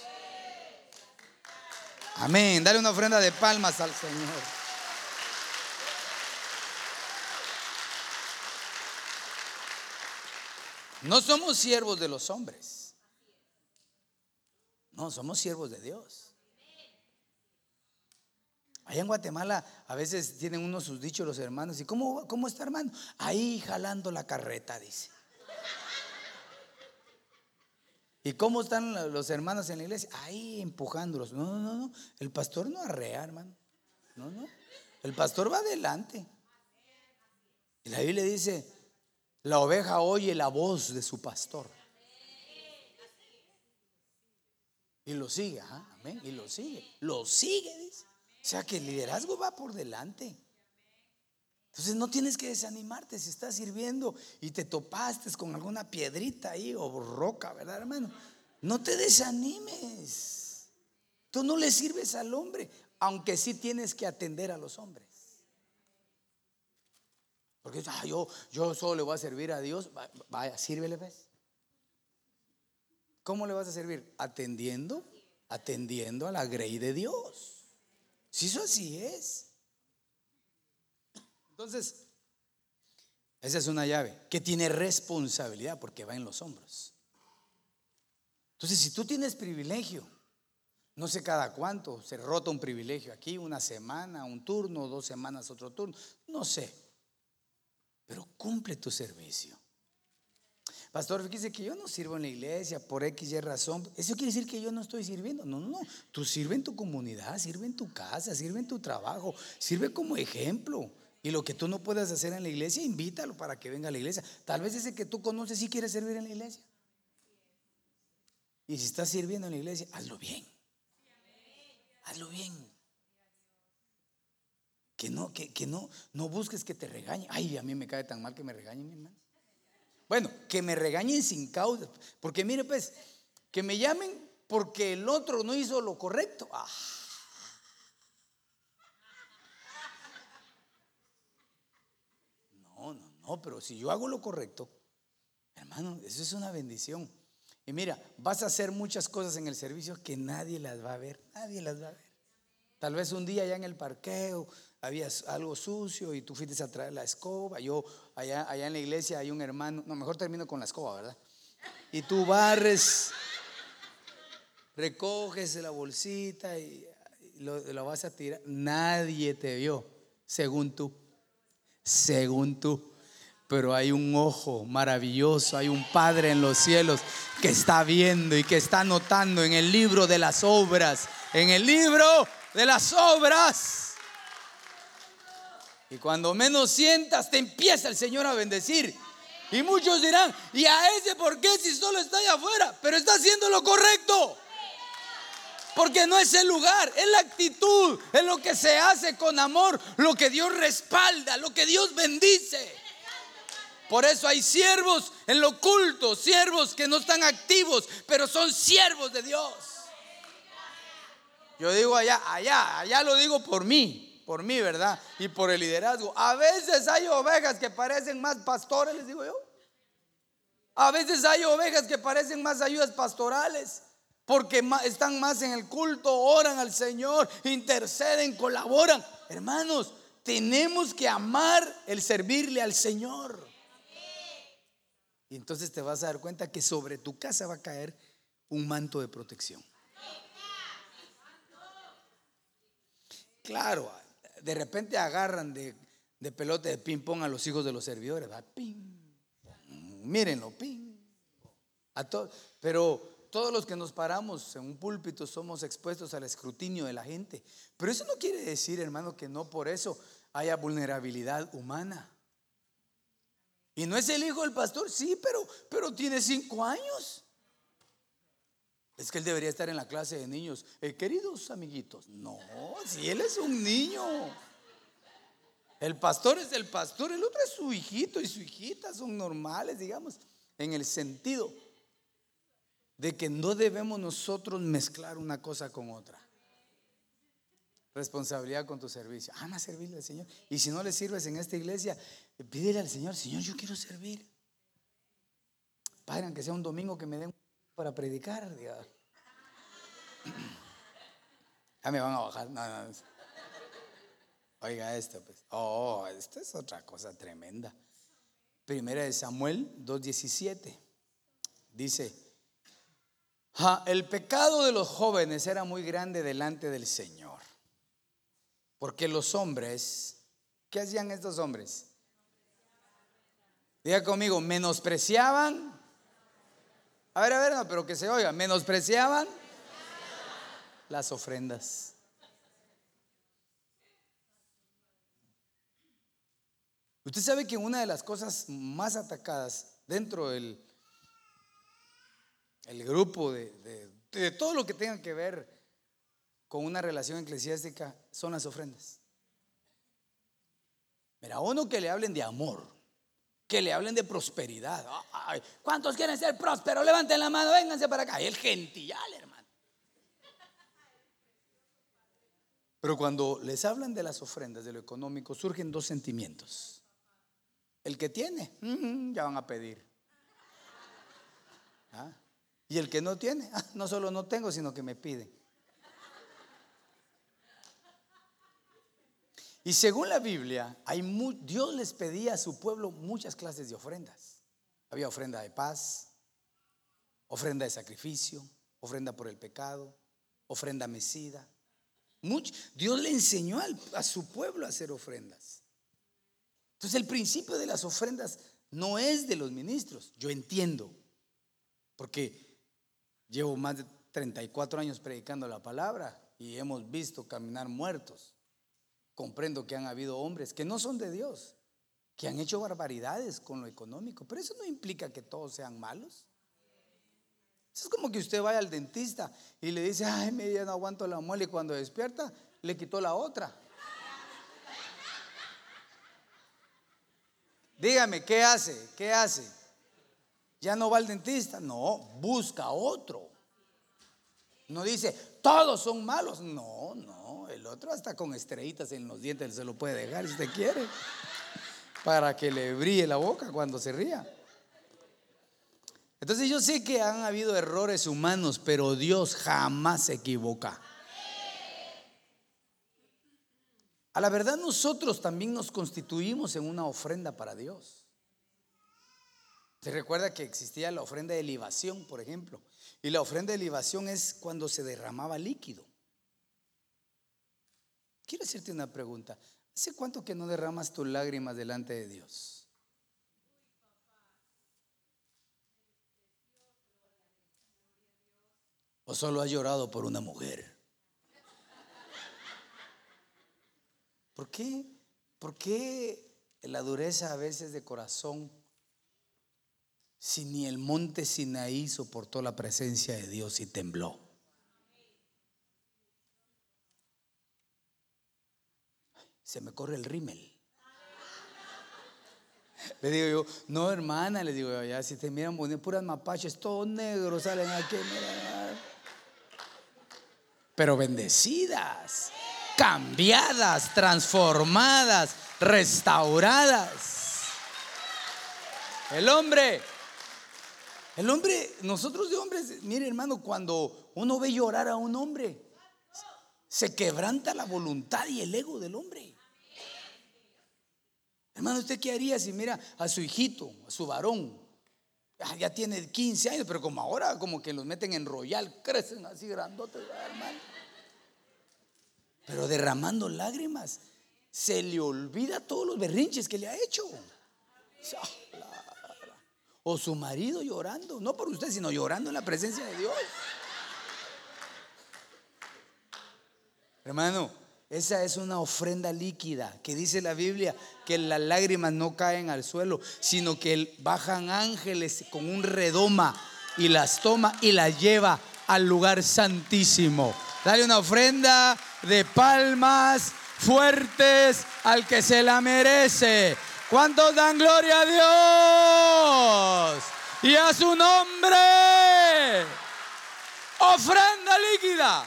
Amén. Dale una ofrenda de palmas al Señor. No somos siervos de los hombres. No, somos siervos de Dios. Allá en Guatemala a veces tienen unos sus dichos los hermanos. ¿Y cómo, cómo está hermano? Ahí jalando la carreta, dice. ¿Y cómo están los hermanos en la iglesia? Ahí empujándolos. No, no, no, no. El pastor no arrea, hermano. No, no. El pastor va adelante. Y la Biblia dice, la oveja oye la voz de su pastor. Y lo sigue, amén. Y lo sigue. Lo sigue, dice. O sea que el liderazgo va por delante. Entonces no tienes que desanimarte si estás sirviendo y te topaste con alguna piedrita ahí o roca, ¿verdad, hermano? No te desanimes. Tú no le sirves al hombre, aunque sí tienes que atender a los hombres. Porque ah, yo, yo solo le voy a servir a Dios. Vaya, sírvele, ¿ves? ¿Cómo le vas a servir? Atendiendo, atendiendo a la grey de Dios. Si eso así es. Entonces, esa es una llave que tiene responsabilidad porque va en los hombros. Entonces, si tú tienes privilegio, no sé cada cuánto, se rota un privilegio aquí, una semana, un turno, dos semanas, otro turno, no sé, pero cumple tu servicio. Pastor, fíjese que yo no sirvo en la iglesia por X y razón. Eso quiere decir que yo no estoy sirviendo. No, no, no. Tú sirve en tu comunidad, sirve en tu casa, sirve en tu trabajo, sirve como ejemplo. Y lo que tú no puedas hacer en la iglesia, invítalo para que venga a la iglesia. Tal vez ese que tú conoces sí quiere servir en la iglesia. Y si estás sirviendo en la iglesia, hazlo bien. Hazlo bien. Que no, que, que no, no busques que te regañen. Ay, a mí me cae tan mal que me regañen, mi hermano. Bueno, que me regañen sin causa. Porque mire, pues, que me llamen porque el otro no hizo lo correcto. Ah. No, pero si yo hago lo correcto, hermano, eso es una bendición. Y mira, vas a hacer muchas cosas en el servicio que nadie las va a ver, nadie las va a ver. Tal vez un día allá en el parqueo había algo sucio y tú fuiste a traer la escoba. Yo, allá, allá en la iglesia hay un hermano, no, mejor termino con la escoba, ¿verdad? Y tú barres, recoges la bolsita y lo, vas a tirar. Nadie te vio, según tú, según tú pero hay un ojo maravilloso, hay un Padre en los cielos que está viendo y que está notando en el libro de las obras, en el libro de las obras. Y cuando menos sientas, te empieza el Señor a bendecir. Y muchos dirán, ¿y a ese por qué si solo está allá afuera? Pero está haciendo lo correcto. Porque no es el lugar, es la actitud, es lo que se hace con amor, lo que Dios respalda, lo que Dios bendice. Por eso hay siervos en lo oculto, siervos que no están activos, pero son siervos de Dios. Yo digo allá, allá, allá lo digo por mí por mí, ¿verdad? Y por el liderazgo. A veces hay ovejas que parecen más pastores, les digo yo. A veces hay ovejas que parecen más ayudas pastorales. Porque están más en el culto, oran al Señor, interceden, colaboran. Hermanos, tenemos que amar el servirle al Señor. Y entonces te vas a dar cuenta que sobre tu casa va a caer un manto de protección. Claro, de repente agarran de, de de ping-pong a los hijos de los servidores. Va, ping, mírenlo, ping. Pero todos los que nos paramos en un púlpito somos expuestos al escrutinio de la gente. Pero eso no quiere decir, hermano, que no por eso haya vulnerabilidad humana. Y no es el hijo del pastor, sí, pero, pero tiene cinco años. Es que él debería estar en la clase de niños. Eh, queridos amiguitos, no, si él es un niño. El pastor es el pastor, el otro es su hijito y su hijita, son normales, digamos, en el sentido de que no debemos nosotros mezclar una cosa con otra. Responsabilidad con tu servicio. Ama servirle al Señor. Y si no le sirves en esta iglesia, pídele al Señor, Señor, yo quiero servir. Padre, aunque sea un domingo que me den para predicar. Ya me van a bajar. Oiga esto, pues. Oh, esto es otra cosa tremenda. Primera de Samuel 2.17. Dice, el pecado de los jóvenes era muy grande delante del Señor. Porque los hombres, ¿qué hacían estos hombres? Diga conmigo, menospreciaban. A ver, a ver, pero que se oiga, menospreciaban las ofrendas. Usted sabe que una de las cosas más atacadas dentro del el grupo de, de todo lo que tenga que ver con una relación eclesiástica son las ofrendas. Mira, uno que le hablen de amor, que le hablen de prosperidad. ¿Cuántos quieren ser prósperos? Levanten la mano, vénganse para acá. El gentillal, hermano. Pero cuando les hablan de las ofrendas, de lo económico, surgen dos sentimientos. El que tiene, mm, ya van a pedir. ¿Ah? Y el que no tiene, ah, no solo no tengo, sino que me pide. Y según la Biblia, Dios les pedía a su pueblo muchas clases de ofrendas. Había ofrenda de paz, ofrenda de sacrificio, ofrenda por el pecado, ofrenda mecida. Dios le enseñó a su pueblo a hacer ofrendas. Entonces el principio de las ofrendas no es de los ministros, yo entiendo, porque llevo más de 34 años predicando la palabra y hemos visto caminar muertos comprendo que han habido hombres que no son de Dios, que han hecho barbaridades con lo económico, pero eso no implica que todos sean malos. es como que usted vaya al dentista y le dice, ay, me ya no aguanto la muela y cuando despierta le quitó la otra. Dígame, ¿qué hace? ¿Qué hace? ¿Ya no va al dentista? No, busca otro. No dice, todos son malos. No, no el otro hasta con estrellitas en los dientes se lo puede dejar si usted quiere. Para que le brille la boca cuando se ría. Entonces yo sé que han habido errores humanos, pero Dios jamás se equivoca. A la verdad nosotros también nos constituimos en una ofrenda para Dios. Se recuerda que existía la ofrenda de libación, por ejemplo. Y la ofrenda de libación es cuando se derramaba líquido. Quiero hacerte una pregunta. ¿Hace cuánto que no derramas tus lágrimas delante de Dios? ¿O solo has llorado por una mujer? ¿Por qué? ¿Por qué la dureza a veces de corazón si ni el monte Sinaí soportó la presencia de Dios y tembló? Se me corre el rímel. Le digo yo, no hermana, le digo yo, ya si te miran puras mapaches, todos negros salen aquí. Pero bendecidas, cambiadas, transformadas, restauradas. El hombre, el hombre, nosotros de hombres, mire hermano, cuando uno ve llorar a un hombre, se quebranta la voluntad y el ego del hombre. Hermano, ¿usted qué haría si mira a su hijito, a su varón? Ah, ya tiene 15 años, pero como ahora, como que los meten en royal, crecen así grandotes, hermano. Pero derramando lágrimas, se le olvida todos los berrinches que le ha hecho. O su marido llorando, no por usted, sino llorando en la presencia de Dios. Hermano, esa es una ofrenda líquida que dice la Biblia que las lágrimas no caen al suelo, sino que bajan ángeles con un redoma y las toma y las lleva al lugar santísimo. Dale una ofrenda de palmas fuertes al que se la merece. ¿Cuántos dan gloria a Dios? Y a su nombre. Ofrenda líquida.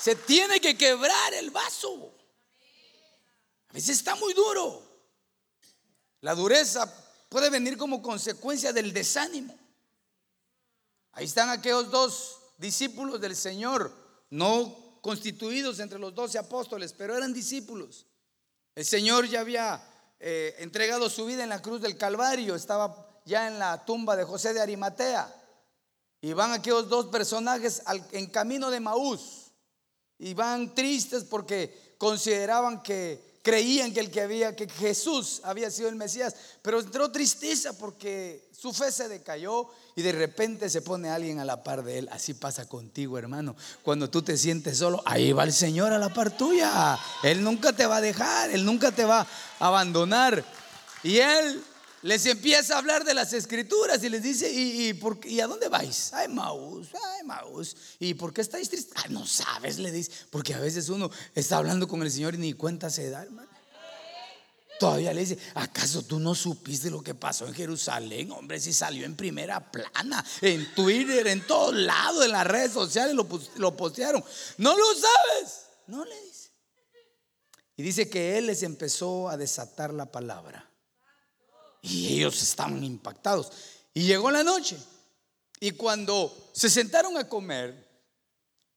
Se tiene que quebrar el vaso. A veces está muy duro. La dureza puede venir como consecuencia del desánimo. Ahí están aquellos dos discípulos del Señor, no constituidos entre los doce apóstoles, pero eran discípulos. El Señor ya había eh, entregado su vida en la cruz del Calvario, estaba ya en la tumba de José de Arimatea. Y van aquellos dos personajes en camino de Maús. Y van tristes porque consideraban que creían que el que había que Jesús había sido el Mesías, pero entró tristeza porque su fe se decayó y de repente se pone alguien a la par de él. Así pasa contigo, hermano. Cuando tú te sientes solo, ahí va el Señor a la par tuya. Él nunca te va a dejar, él nunca te va a abandonar. Y él les empieza a hablar de las escrituras y les dice, ¿y, y, a dónde vais? Ay, Maús, ay, Maús. ¿Y por qué estáis tristes? Ah, no sabes, le dice, porque a veces uno está hablando con el Señor y ni cuenta se da, hermano. Todavía le dice, ¿acaso tú no supiste lo que pasó en Jerusalén? Hombre, si salió en primera plana, en Twitter, en todos lados, en las redes sociales lo, lo postearon. ¿No lo sabes? No le dice. Y dice que él les empezó a desatar la palabra. Y ellos estaban impactados. Y llegó la noche. Y cuando se sentaron a comer,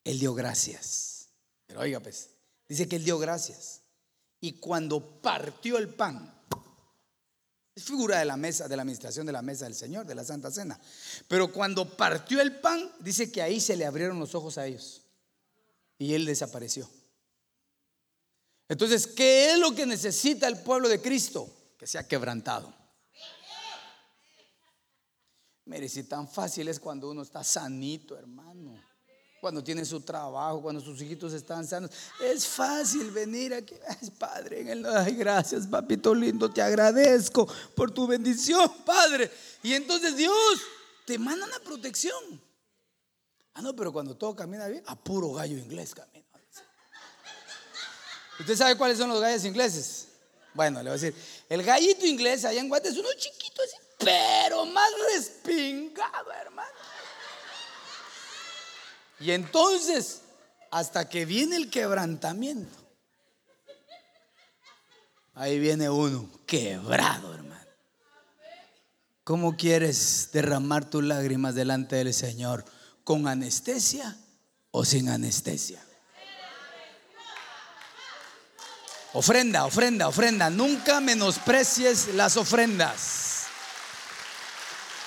él dio gracias. Pero oiga, pues, dice que él dio gracias. Y cuando partió el pan, es figura de la mesa, de la administración de la mesa del Señor, de la Santa Cena. Pero cuando partió el pan, dice que ahí se le abrieron los ojos a ellos. Y él desapareció. Entonces, ¿qué es lo que necesita el pueblo de Cristo? Que sea quebrantado. Mire, tan fácil es cuando uno está sanito, hermano. Cuando tiene su trabajo, cuando sus hijitos están sanos. Es fácil venir aquí. Padre, en el, ay, gracias, papito lindo. Te agradezco por tu bendición, Padre. Y entonces Dios te manda una protección. Ah, no, pero cuando todo camina bien, a puro gallo inglés camina. ¿Usted sabe cuáles son los gallos ingleses? Bueno, le voy a decir. El gallito inglés allá en Guate es uno chiquito así pero más respingado, hermano. Y entonces, hasta que viene el quebrantamiento, ahí viene uno quebrado, hermano. ¿Cómo quieres derramar tus lágrimas delante del Señor? ¿Con anestesia o sin anestesia? Ofrenda, ofrenda, ofrenda. Nunca menosprecies las ofrendas.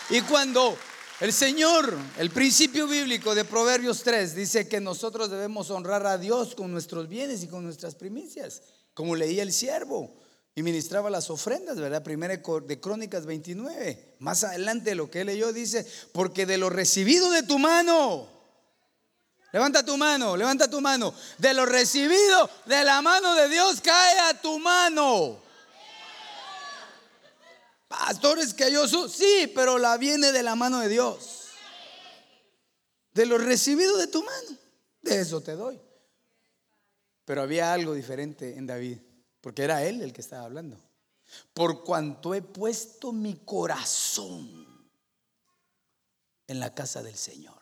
Y cuando el Señor, el principio bíblico de Proverbios 3, dice que nosotros debemos honrar a Dios con nuestros bienes y con nuestras primicias, como leía el siervo y ministraba las ofrendas, ¿verdad? Primera de Crónicas 29. Más adelante lo que él leyó dice, porque de lo recibido de tu mano, levanta tu mano, levanta tu mano, de lo recibido de la mano de Dios cae a tu mano. Pastores que yo soy, sí, pero la viene de la mano de Dios. De lo recibido de tu mano, de eso te doy. Pero había algo diferente en David, porque era él el que estaba hablando. Por cuanto he puesto mi corazón en la casa del Señor.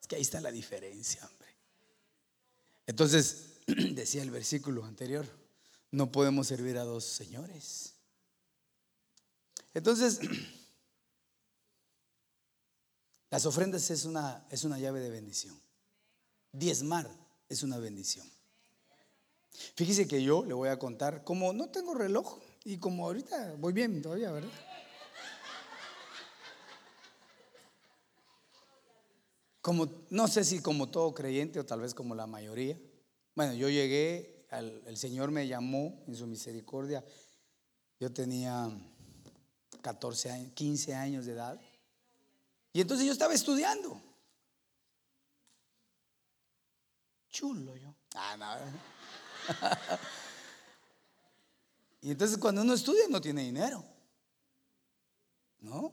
Es que ahí está la diferencia, hombre. Entonces, decía el versículo anterior, no podemos servir a dos señores. Entonces, las ofrendas es una, es una llave de bendición. Diezmar es una bendición. Fíjese que yo le voy a contar, como no tengo reloj y como ahorita voy bien todavía, ¿verdad? Como, no sé si como todo creyente o tal vez como la mayoría. Bueno, yo llegué, el Señor me llamó en su misericordia. Yo tenía 14 años, 15 años de edad. Y entonces yo estaba estudiando. Chulo yo. Ah, y entonces cuando uno estudia no tiene dinero. ¿No?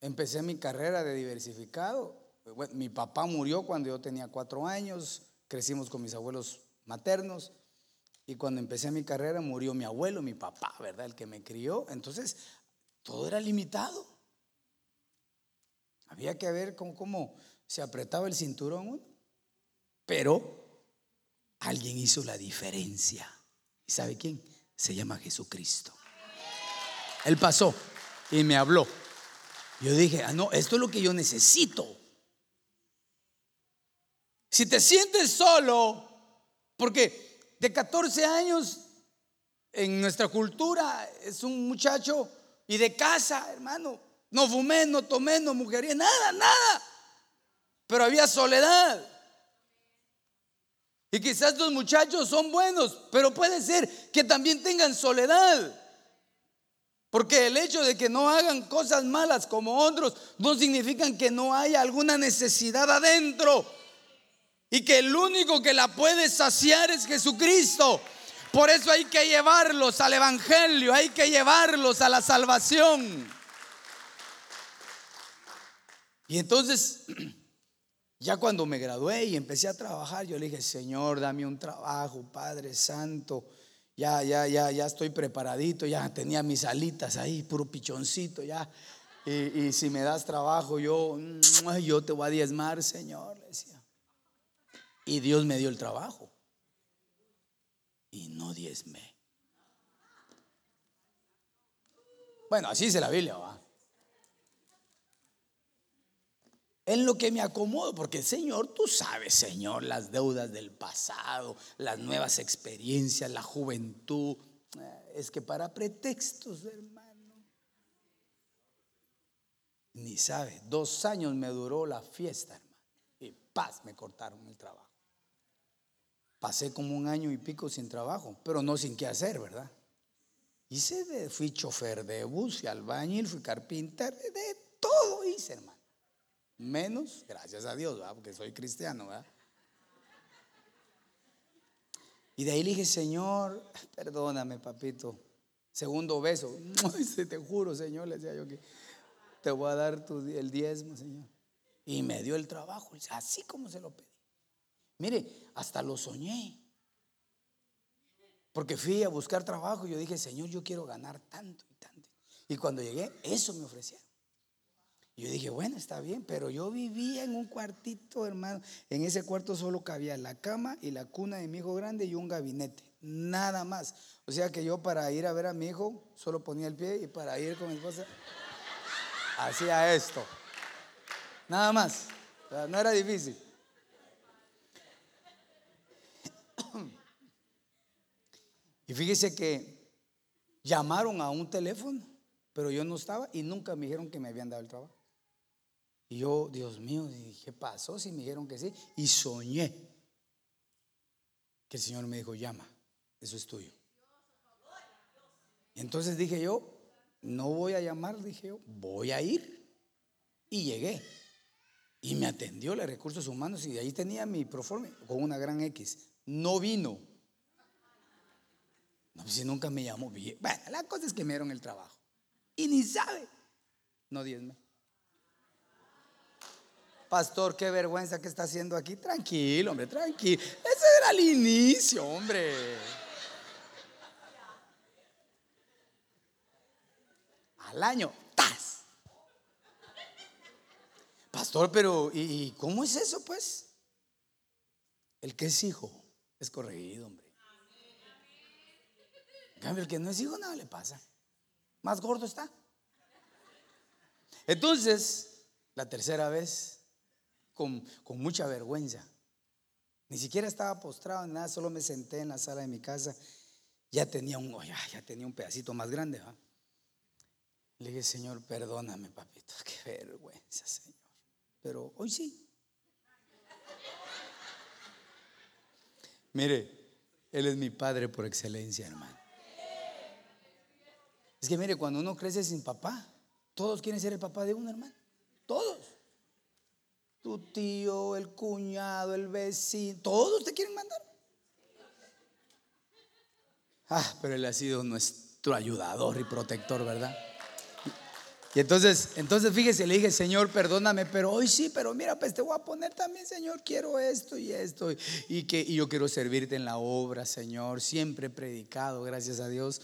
Empecé mi carrera de diversificado. mi papá murió cuando yo tenía cuatro años. Crecimos con mis abuelos maternos. Y cuando empecé mi carrera murió mi abuelo, mi papá, ¿verdad? El que me crió. Entonces, todo era limitado. Había que ver cómo, se apretaba el cinturón. Pero alguien hizo la diferencia. ¿Y sabe quién? Se llama Jesucristo. Él pasó y me habló. Yo dije, ah, no, esto es lo que yo necesito. Si te sientes solo, porque de 14 años en nuestra cultura es un muchacho y de casa, hermano. No fumé, no tomé, no mujería, nada, nada. Pero había soledad. Y quizás estos muchachos son buenos, pero puede ser que también tengan soledad. Porque el hecho de que no hagan cosas malas como otros no significa que no haya alguna necesidad adentro. Y que el único que la puede saciar es Jesucristo. Por eso hay que llevarlos al Evangelio, hay que llevarlos a la salvación. Y entonces, ya cuando me gradué y empecé a trabajar, yo le dije, Señor, dame un trabajo, Padre Santo. Ya, ya, ya, ya estoy preparadito, ya tenía mis alitas ahí, puro pichoncito, ya. Y, si me das trabajo, yo, yo te voy a diezmar, Señor, le decía. Y Dios me dio el trabajo. Y no diezmé. Bueno, así dice la Biblia, va. en lo que me acomodo, porque Señor, tú sabes, Señor, las deudas del pasado, las nuevas experiencias, la juventud. Eh, es que para pretextos, hermano. Ni sabe, dos años me duró la fiesta, hermano. Y paz, me cortaron el trabajo. Pasé como un año y pico sin trabajo, pero no sin qué hacer, ¿verdad? Hice de, fui chofer de bus, fui albañil, fui carpintero, de todo hice, hermano. Menos, gracias a Dios, porque soy cristiano. Y de ahí le dije, Señor, perdóname, papito. Segundo beso. Te juro, Señor, le decía yo que te voy a dar el diezmo, Señor. Y me dio el trabajo, así como se lo pedí. Mire, hasta lo soñé. Porque fui a buscar trabajo y yo dije, Señor, yo quiero ganar tanto y tanto. Y cuando llegué, eso me ofrecieron. Yo dije, bueno, está bien, pero yo vivía en un cuartito, hermano. En ese cuarto solo cabía la cama y la cuna de mi hijo grande y un gabinete. Nada más. O sea que yo para ir a ver a mi hijo solo ponía el pie y para ir con mi esposa hacía esto. Nada más. no era difícil. Y fíjese que llamaron a un teléfono, pero yo no estaba y nunca me dijeron que me habían dado el trabajo. Y yo, Dios mío, ¿qué pasó? Si me dijeron que sí. Y soñé que el Señor me dijo, llama, eso es tuyo. Y entonces dije yo, no voy a llamar, dije yo, voy a ir. Y llegué. Y me atendió los recursos humanos y de ahí tenía mi proforme con una gran X. No vino. No, pues si nunca me llamó. Bueno, la cosa es que me dieron el trabajo. Y ni sabe. No diezme. Pastor, qué vergüenza que está haciendo aquí. Tranquilo, hombre, tranquilo. Ese era el inicio, hombre. Al año, ¡tas! Pastor, pero ¿y cómo es eso, pues? El que es hijo es corregido, hombre. Cambio, el que no es hijo, nada le pasa. Más gordo está. Entonces, la tercera vez con, mucha vergüenza. Ni siquiera estaba postrado en nada, solo me senté en la sala de mi casa. Ya tenía un, ya, tenía un pedacito más grande. Le dije, Señor, perdóname, papito. Qué vergüenza, Señor. Pero hoy sí. Mire, Él es mi padre por excelencia, hermano. Es que mire, cuando uno crece sin papá, todos quieren ser el papá de uno, hermano. Todos tu tío, el cuñado, el vecino, todos te quieren mandar. Ah, pero él ha sido nuestro ayudador y protector, ¿verdad? Y entonces, entonces fíjese, le dije, Señor, perdóname, pero hoy sí, pero mira, pues te voy a poner también, Señor, quiero esto y esto, y que y yo quiero servirte en la obra, Señor, siempre he predicado, gracias a Dios.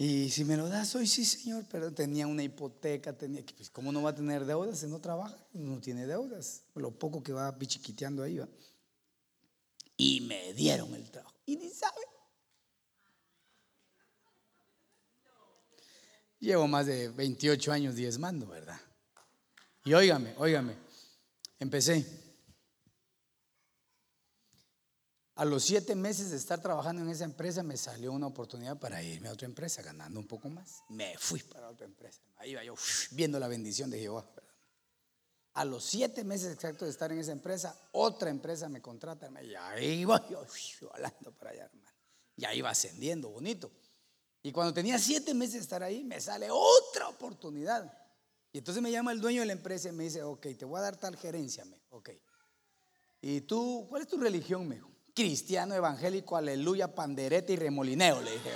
Y si me lo das hoy, sí, Señor, pero tenía una hipoteca, tenía pues, ¿cómo no va a tener deudas si no trabaja? No tiene deudas, lo poco que va pichiquiteando ahí va. Y me dieron el trabajo. Y ni sabe. Llevo más de 28 años diezmando, ¿verdad? Y óigame, óigame, empecé A los siete meses de estar trabajando en esa empresa me salió una oportunidad para irme a otra empresa ganando un poco más. Me fui para otra empresa. Ahí iba yo viendo la bendición de Jehová. A los siete meses exactos de estar en esa empresa, otra empresa me contrata. Y ahí iba yo volando para allá, hermano. Y ahí iba ascendiendo, bonito. Y cuando tenía siete meses de estar ahí, me sale otra oportunidad. Y entonces me llama el dueño de la empresa y me dice, ok, te voy a dar tal gerencia, me, ok. ¿Y tú, cuál es tu religión, me? Cristiano, evangélico, aleluya, pandereta y remolineo, le dije.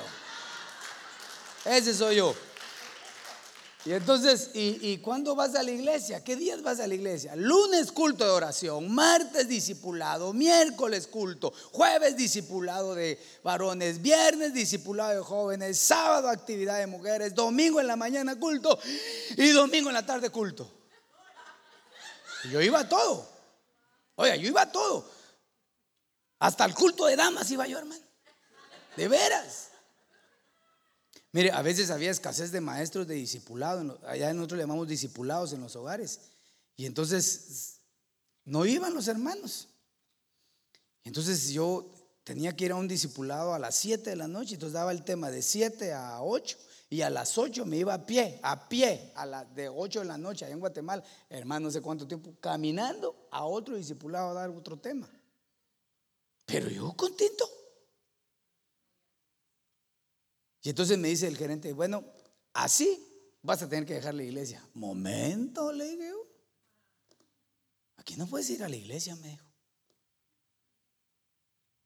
Ese soy yo. Y entonces, ¿y, ¿y cuándo vas a la iglesia? ¿Qué días vas a la iglesia? Lunes culto de oración, martes discipulado, miércoles culto, jueves discipulado de varones, viernes discipulado de jóvenes, sábado actividad de mujeres, domingo en la mañana culto y domingo en la tarde culto. Y yo iba a todo. Oiga, yo iba a todo. Hasta el culto de damas iba yo, hermano. De veras. Mire, a veces había escasez de maestros de discipulado. Allá nosotros le llamamos discipulados en los hogares. Y entonces no iban los hermanos. Entonces yo tenía que ir a un discipulado a las 7 de la noche. Entonces daba el tema de 7 a 8. Y a las 8 me iba a pie, a pie, a la, de 8 de la noche allá en Guatemala, hermano, no sé cuánto tiempo, caminando a otro discipulado a dar otro tema. Pero yo contento. Y entonces me dice el gerente, bueno, así vas a tener que dejar la iglesia. Momento, le digo. Aquí no puedes ir a la iglesia, me dijo.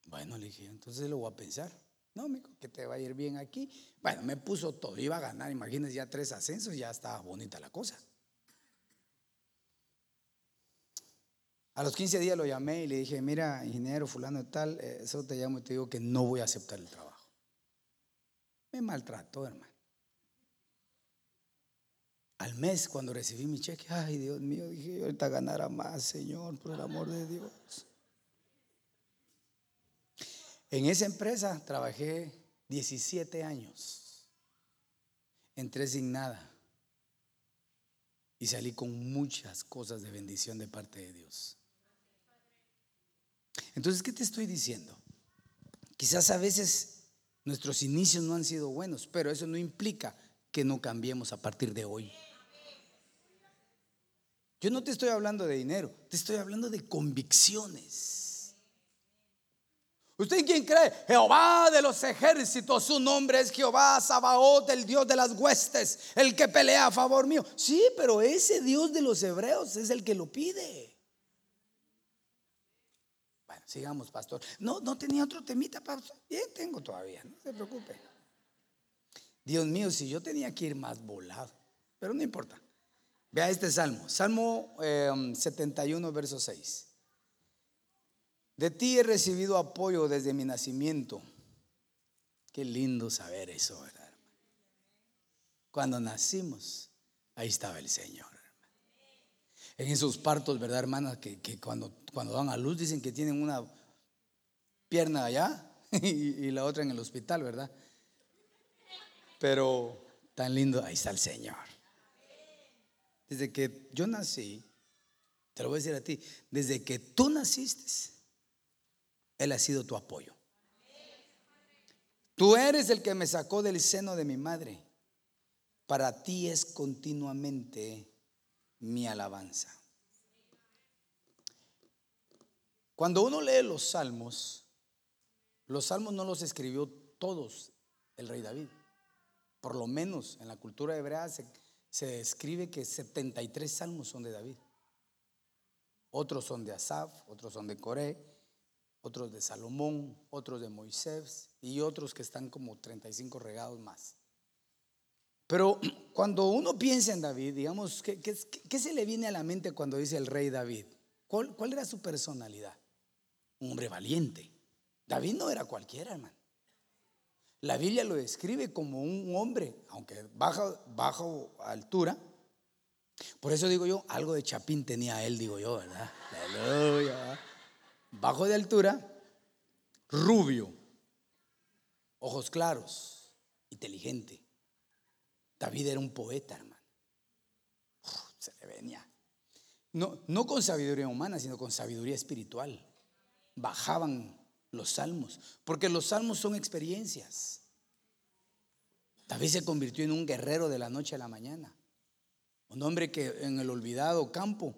Bueno, le dije, entonces lo voy a pensar. No, me que te va a ir bien aquí. Bueno, me puso todo, iba a ganar, imagínense, ya tres ascensos, ya estaba bonita la cosa. A los 15 días lo llamé y le dije, mira, ingeniero fulano de tal, eh, eso te llamo y te digo que no voy a aceptar el trabajo. Me maltrató, hermano. Al mes, cuando recibí mi cheque, ay Dios mío, dije, ahorita ganara más, Señor, por el amor de Dios. En esa empresa trabajé 17 años. Entré sin nada. Y salí con muchas cosas de bendición de parte de Dios. Entonces, ¿qué te estoy diciendo? Quizás a veces Nuestros inicios no han sido buenos, pero eso no implica que no cambiemos a partir de hoy. Yo no te estoy hablando de dinero, te estoy hablando de convicciones. ¿Usted quién cree? Jehová de los ejércitos, su nombre es Jehová Sabaoth, el Dios de las huestes, el que pelea a favor mío. Sí, pero ese Dios de los hebreos es el que lo pide. Sigamos, pastor. No, no tenía otro temita, pastor. Bien, tengo todavía, no se preocupe. Dios mío, si yo tenía que ir más volado, pero no importa. Vea este salmo, Salmo 71, eh, verso 6. De ti he recibido apoyo desde mi nacimiento. Qué lindo saber eso, ¿verdad? Cuando nacimos, ahí estaba el Señor en esos partos, ¿verdad, hermanas? Que, cuando, cuando dan a luz dicen que tienen una pierna allá y, la otra en el hospital, ¿verdad? Pero tan lindo, ahí está el Señor. Desde que yo nací, te lo voy a decir a ti, desde que tú naciste, Él ha sido tu apoyo. Tú eres el que me sacó del seno de mi madre. Para ti es continuamente mi alabanza. Cuando uno lee los salmos, los salmos no los escribió todos el rey David. Por lo menos en la cultura hebrea se, escribe que 73 salmos son de David. Otros son de Asaf, otros son de Coré, otros de Salomón, otros de Moisés y otros que están como 35 regados más. Pero cuando uno piensa en David, digamos, ¿qué, se le viene a la mente cuando dice el rey David? ¿Cuál, ¿Cuál, era su personalidad? Un hombre valiente. David no era cualquiera, hermano. La Biblia lo describe como un hombre, aunque bajo, bajo altura. Por eso digo yo, algo de chapín tenía él, digo yo, ¿verdad? Aleluya. Bajo de altura, rubio, ojos claros, inteligente David era un poeta, hermano. se le venía. No, no con sabiduría humana, sino con sabiduría espiritual. Bajaban los salmos, porque los salmos son experiencias. David se convirtió en un guerrero de la noche a la mañana. Un hombre que en el olvidado campo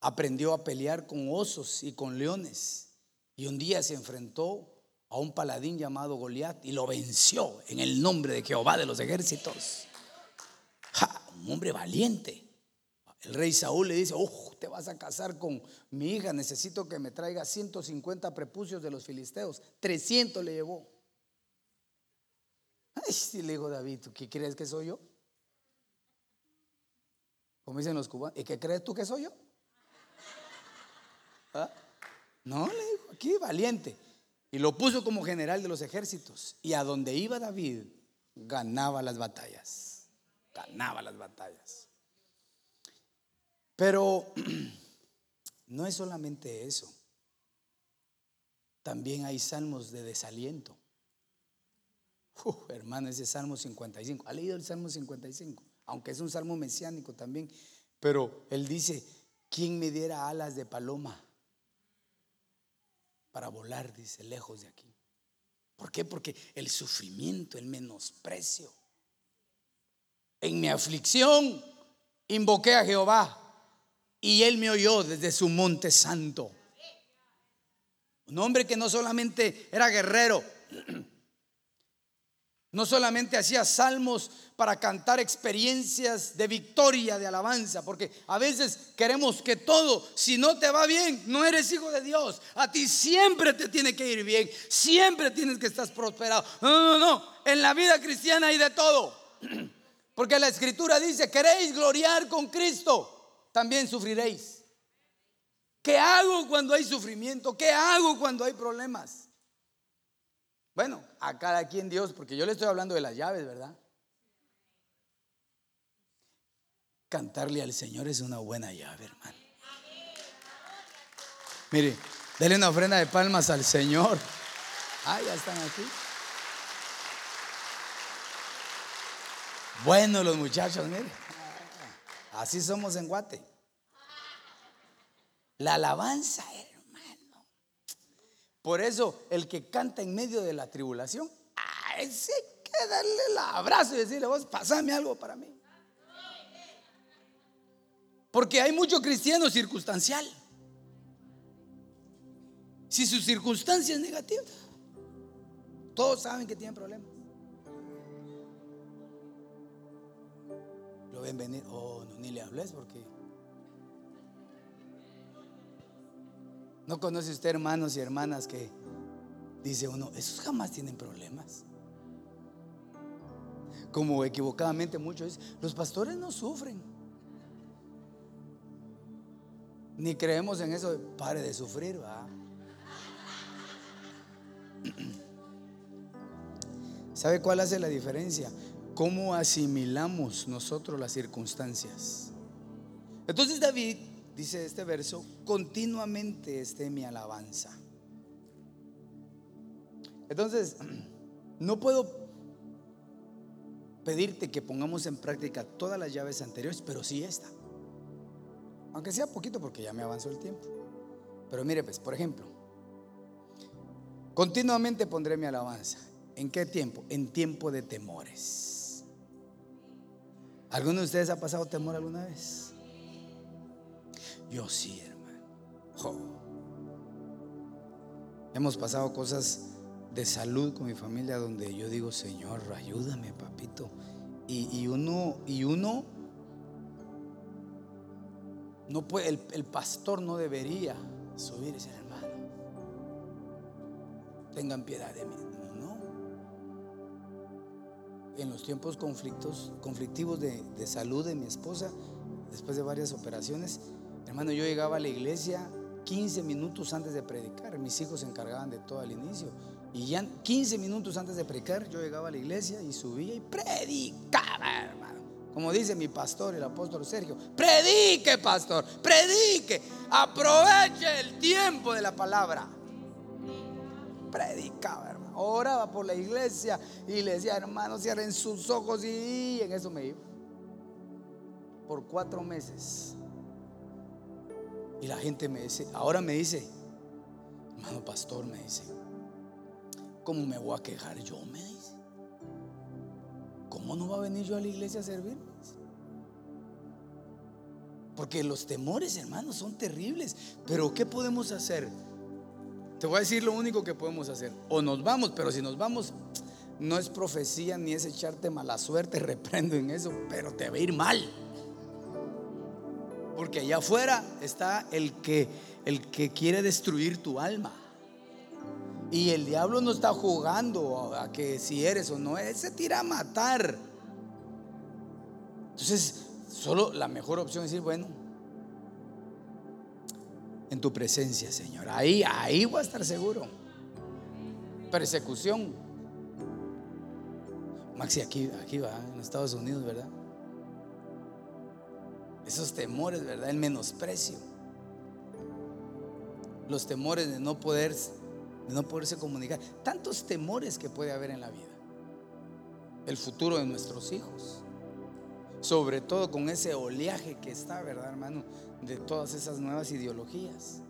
aprendió a pelear con osos y con leones. Y un día se enfrentó a un paladín llamado Goliat y lo venció en el nombre de Jehová de los ejércitos. Un hombre valiente. El rey Saúl le dice, oh, te vas a casar con mi hija, necesito que me traiga 150 prepucios de los filisteos. 300 le llevó. Ay, sí, le dijo David, ¿qué crees que soy yo? Como dicen los cubanos, ¿y qué crees tú que soy yo? ¿Ah? No, le dijo, aquí valiente. Y lo puso como general de los ejércitos. Y a donde iba David, ganaba las batallas. Ganaba las batallas. Pero no es solamente eso. También hay salmos de desaliento. hermano, ese Salmo 55. ¿Ha leído el Salmo 55? Aunque es un salmo mesiánico también. Pero él dice, ¿quién me diera alas de paloma? para volar, dice, lejos de aquí. ¿Por qué? Porque el sufrimiento, el menosprecio. En mi aflicción invoqué a Jehová y él me oyó desde su monte santo. Un hombre que no solamente era guerrero, no solamente hacía salmos para cantar experiencias de victoria, de alabanza, porque a veces queremos que todo, si no te va bien, no eres hijo de Dios. A ti siempre te tiene que ir bien, siempre tienes que estar prosperado. No, no, no, en la vida cristiana hay de todo. Porque la escritura dice, queréis gloriar con Cristo, también sufriréis. ¿Qué hago cuando hay sufrimiento? ¿Qué hago cuando hay problemas? Bueno, a cada quien Dios, porque yo le estoy hablando de las llaves, ¿verdad? Cantarle al Señor es una buena llave, hermano. Mire, denle una ofrenda de palmas al Señor. Ah, ya están aquí. Bueno, los muchachos, mire. Así somos en Guate. La alabanza, hermano. Por eso, el que canta en medio de la tribulación, hay que darle el abrazo y decirle, vos, pasame algo para mí. Porque hay mucho cristiano circunstancial. Si su circunstancia es negativa, todos saben que tienen problemas. Lo ven venir, oh, no, ni le hables porque no conoce usted hermanos y hermanas que dice uno, esos jamás tienen problemas. Como equivocadamente muchos dicen, los pastores no sufren. Ni creemos en eso pare de sufrir, ¿va? ¿Sabe cuál hace la diferencia? ¿Cómo asimilamos nosotros las circunstancias? Entonces David dice este verso, continuamente esté mi alabanza. Entonces, no puedo pedirte que pongamos en práctica todas las llaves anteriores, pero sí esta. Aunque sea poquito porque ya me avanzó el tiempo. Pero mire, pues, por ejemplo, continuamente pondré mi alabanza. ¿En qué tiempo? En tiempo de temores. ¿Alguno de ustedes ha pasado temor alguna vez? Yo sí, hermano. Hemos pasado cosas de salud con mi familia donde yo digo, Señor, ayúdame, papito. Y, y uno, y uno no puede, el, pastor no debería subir y hermano, tengan piedad de mí. En los tiempos conflictivos de, de salud de mi esposa, después de varias operaciones, hermano, yo llegaba a la iglesia 15 minutos antes de predicar. Mis hijos se encargaban de todo al inicio. Y ya 15 minutos antes de predicar, yo llegaba a la iglesia y subía y predicaba, hermano. Como dice mi pastor, el apóstol Sergio, predique, pastor, predique, aproveche el tiempo de la palabra. Predicaba, hermano. Oraba por la iglesia y le decía, hermano, cierren sus ojos y en eso me iba. Por cuatro meses. Y la gente me dice, ahora me dice, hermano pastor, me dice, ¿cómo me voy a quejar yo? Me dice. ¿Cómo no va a venir yo a la iglesia a servir? Porque los temores, hermanos, son terribles. Pero ¿qué podemos hacer? Te voy a decir lo único que podemos hacer. O nos vamos, pero si nos vamos, no es profecía ni es echarte mala suerte, reprendo en eso, pero te va a ir mal. Porque allá afuera está el que el que quiere destruir tu alma. Y el diablo no está jugando a que si eres o no, él se tira a matar. Entonces, solo la mejor opción es decir, bueno, en tu presencia, Señor. Ahí, ahí voy a estar seguro. Persecución. Maxi, aquí, aquí va, en Estados Unidos, ¿verdad? Esos temores, ¿verdad? El menosprecio. Los temores de no poder, de no poderse comunicar. Tantos temores que puede haber en la vida. El futuro de nuestros hijos. Sobre todo con ese oleaje que está, ¿verdad, hermano? De todas esas nuevas ideologías.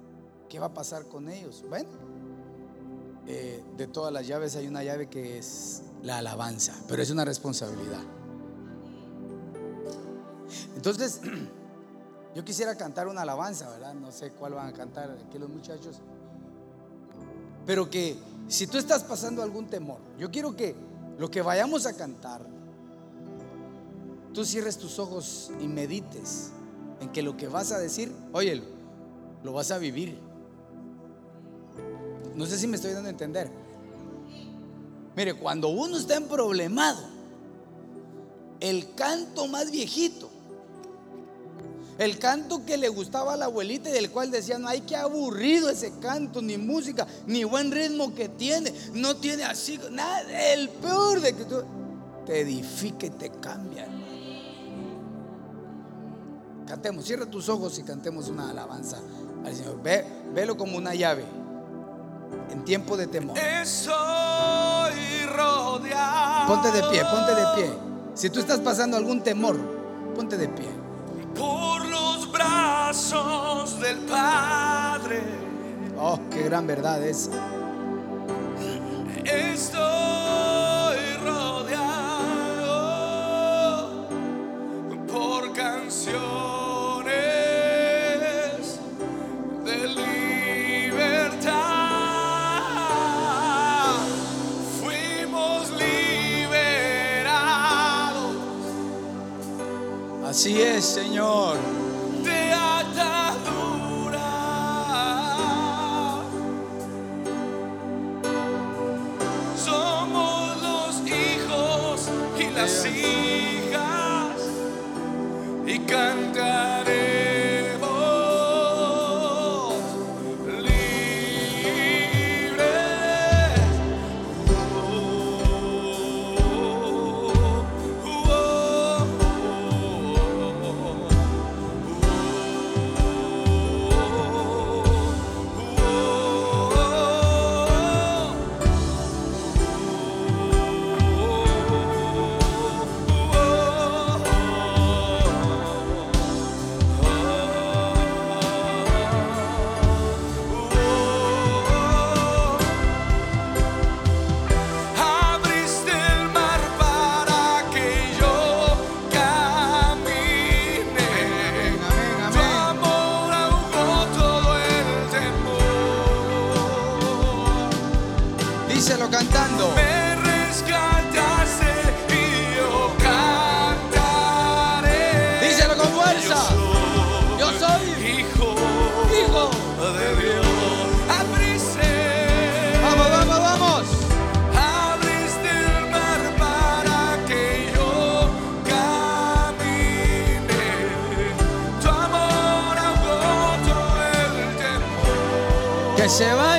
¿Qué va a pasar con ellos? Bueno, eh, de todas las llaves hay una llave que es la alabanza, pero es una responsabilidad. Entonces, yo quisiera cantar una alabanza, ¿verdad? No sé cuál van a cantar aquí los muchachos. Pero que si tú estás pasando algún temor, yo quiero que lo que vayamos a cantar, tú cierres tus ojos y medites en que lo que vas a decir, oye, lo vas a vivir. No sé si me estoy dando a entender. Mire, cuando uno está en problemado, el canto más viejito, el canto que le gustaba a la abuelita y del cual decían, ay, qué aburrido ese canto, ni música, ni buen ritmo que tiene, no tiene así, nada, el peor de que tú te edifica y te cambia. Cantemos, cierra tus ojos y cantemos una alabanza al Señor. Ve, velo como una llave en tiempo de temor. Estoy rodeado. Ponte de pie, ponte de pie. Si tú estás pasando algún temor, ponte de pie. Por los brazos del Padre. Oh, qué gran verdad es. Estoy Así es, Señor. De atadura. Somos los hijos y las hijas y cantaré. Se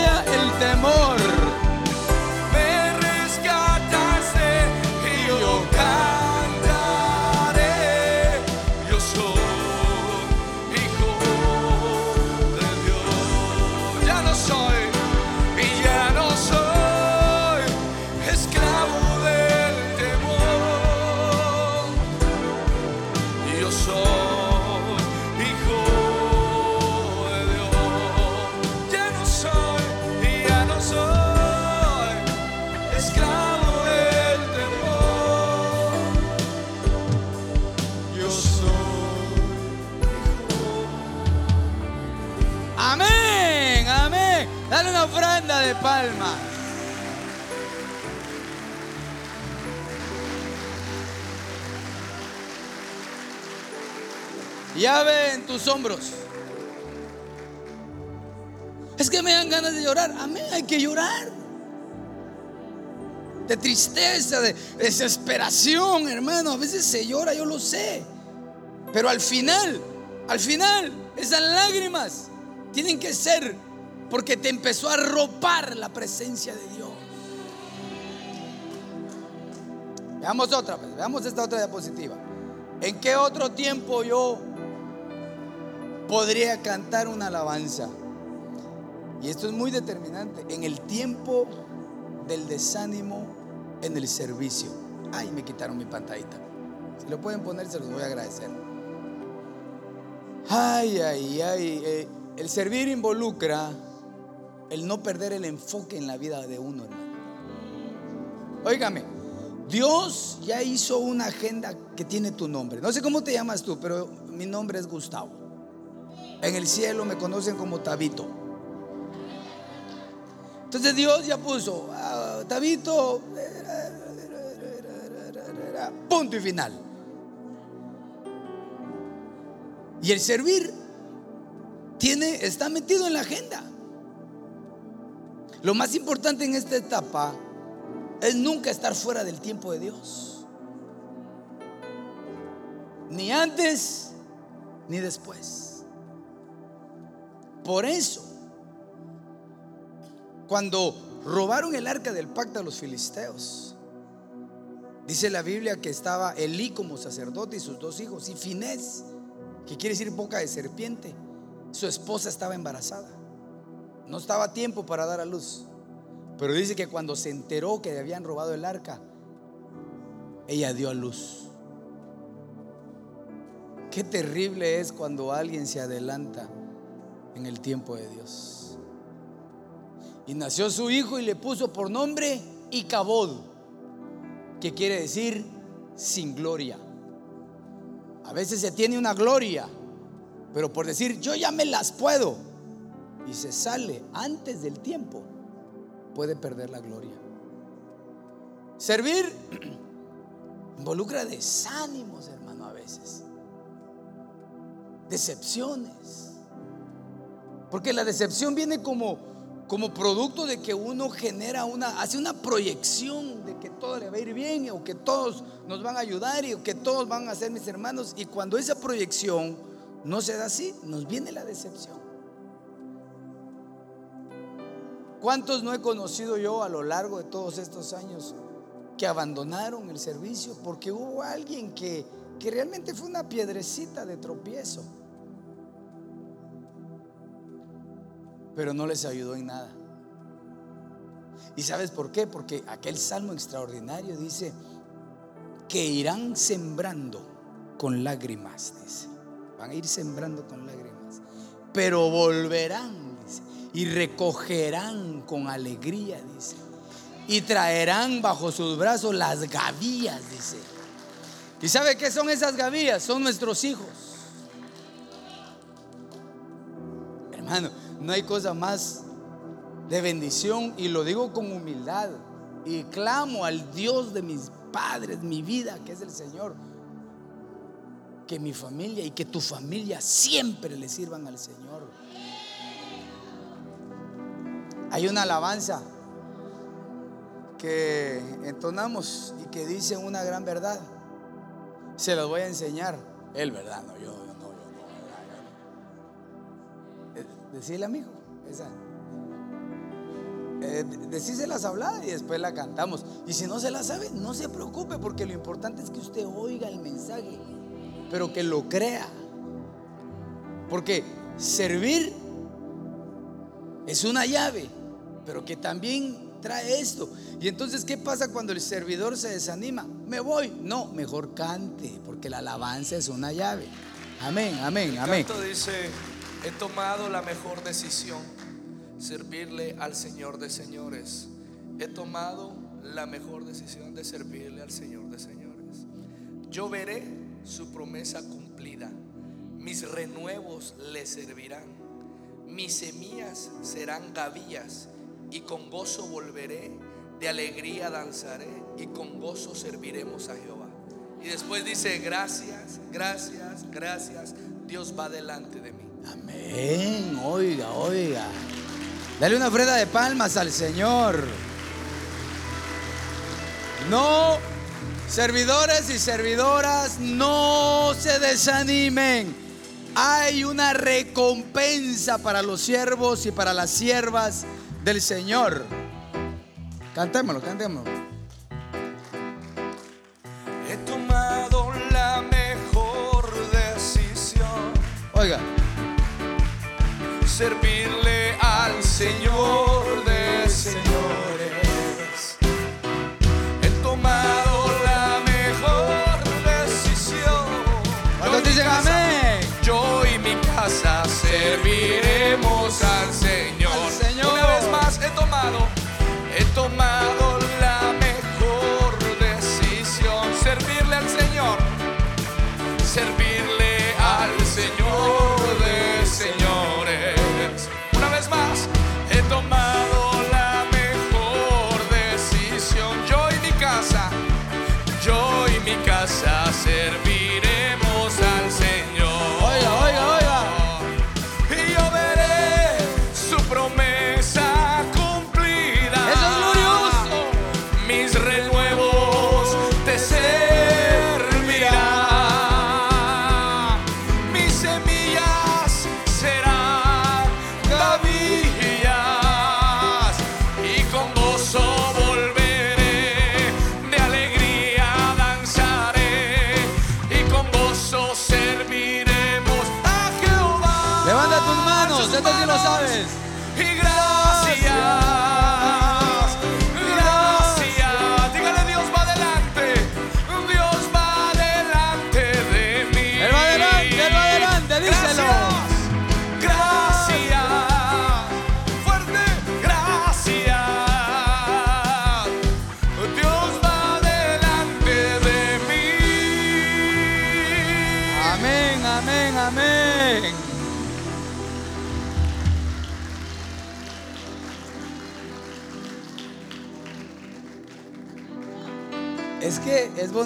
Llave en tus hombros. Es que me dan ganas de llorar. Amén, hay que llorar. De tristeza, de desesperación, hermano. A veces se llora, yo lo sé. Pero al final, al final, esas lágrimas tienen que ser porque te empezó a ropar la presencia de Dios. Veamos otra veamos esta otra diapositiva. ¿En qué otro tiempo yo podría cantar una alabanza? Y esto es muy determinante. En el tiempo del desánimo en el servicio. Ay, me quitaron mi pantallita. Si lo pueden poner, se los voy a agradecer. Ay, ay, ay. Eh, el servir involucra el no perder el enfoque en la vida de uno, hermano. Óigame, Dios ya hizo una agenda que tiene tu nombre. No sé cómo te llamas tú, pero mi nombre es Gustavo. En el cielo me conocen como Tabito. Entonces Dios ya puso, ah, Tabito, punto y final. Y el servir tiene, está metido en la agenda. Lo más importante en esta etapa es nunca estar fuera del tiempo de Dios. Ni antes ni después. Por eso, cuando robaron el arca del pacto a los filisteos, dice la Biblia que estaba Elí como sacerdote y sus dos hijos, y Finés, que quiere decir boca de serpiente, su esposa estaba embarazada. No estaba tiempo para dar a luz. Pero dice que cuando se enteró que le habían robado el arca, ella dio a luz. Qué terrible es cuando alguien se adelanta en el tiempo de Dios. Y nació su hijo y le puso por nombre Icabod, que quiere decir sin gloria. A veces se tiene una gloria, pero por decir yo ya me las puedo y se sale antes del tiempo, puede perder la gloria. Servir involucra desánimos, hermano, a veces. Decepciones. Porque la decepción viene como, como producto de que uno genera una, hace una proyección de que todo le va a ir bien o que todos nos van a ayudar y que todos van a ser mis hermanos. Y cuando esa proyección no se da así, nos viene la decepción. ¿Cuántos no he conocido yo a lo largo de todos estos años que abandonaron el servicio porque hubo alguien que, que realmente fue una piedrecita de tropiezo? Pero no les ayudó en nada. ¿Y sabes por qué? Porque aquel salmo extraordinario dice que irán sembrando con lágrimas, dice. Van a ir sembrando con lágrimas. Pero volverán y recogerán con alegría, dice. Y traerán bajo sus brazos las gavillas, dice. ¿Y sabe qué son esas gavillas? Son nuestros hijos. Hermano, no hay cosa más de bendición y lo digo con humildad y clamo al Dios de mis padres, mi vida, que es el Señor, que mi familia y que tu familia siempre le sirvan al Señor. Hay una alabanza que entonamos y que dice una gran verdad. Se las voy a enseñar. Él, ¿verdad? No, yo, decirle, amigo, esa. Eh, decíselas hablada y después la cantamos. Y si no se la sabe, no se preocupe, porque lo importante es que usted oiga el mensaje, pero que lo crea. Porque servir es una llave pero que también trae esto. Y entonces, ¿qué pasa cuando el servidor se desanima? Me voy. No, mejor cante, porque la alabanza es una llave. Amén, amén, amén. Canto dice, he tomado la mejor decisión, servirle al Señor de señores. He tomado la mejor decisión de servirle al Señor de señores. Yo veré su promesa cumplida. Mis renuevos le servirán mis semillas serán gavillas y con gozo volveré, de alegría danzaré y con gozo serviremos a Jehová. Y después dice, gracias, gracias, gracias, Dios va delante de mí. Amén, oiga, oiga. Dale una ofrenda de palmas al Señor. No, servidores y servidoras, no se desanimen. Hay una recompensa para los siervos y para las siervas del Señor. Cantémoslo, cantémoslo. Servirle al Señor de señores. He tomado la mejor decisión. ¿cuántos Yo y dicen mi casa- amén? Yo y mi casa serviremos al Señor. Al Señor. Una vez más he tomado, he tomado la mejor decisión. Servirle al Señor servirle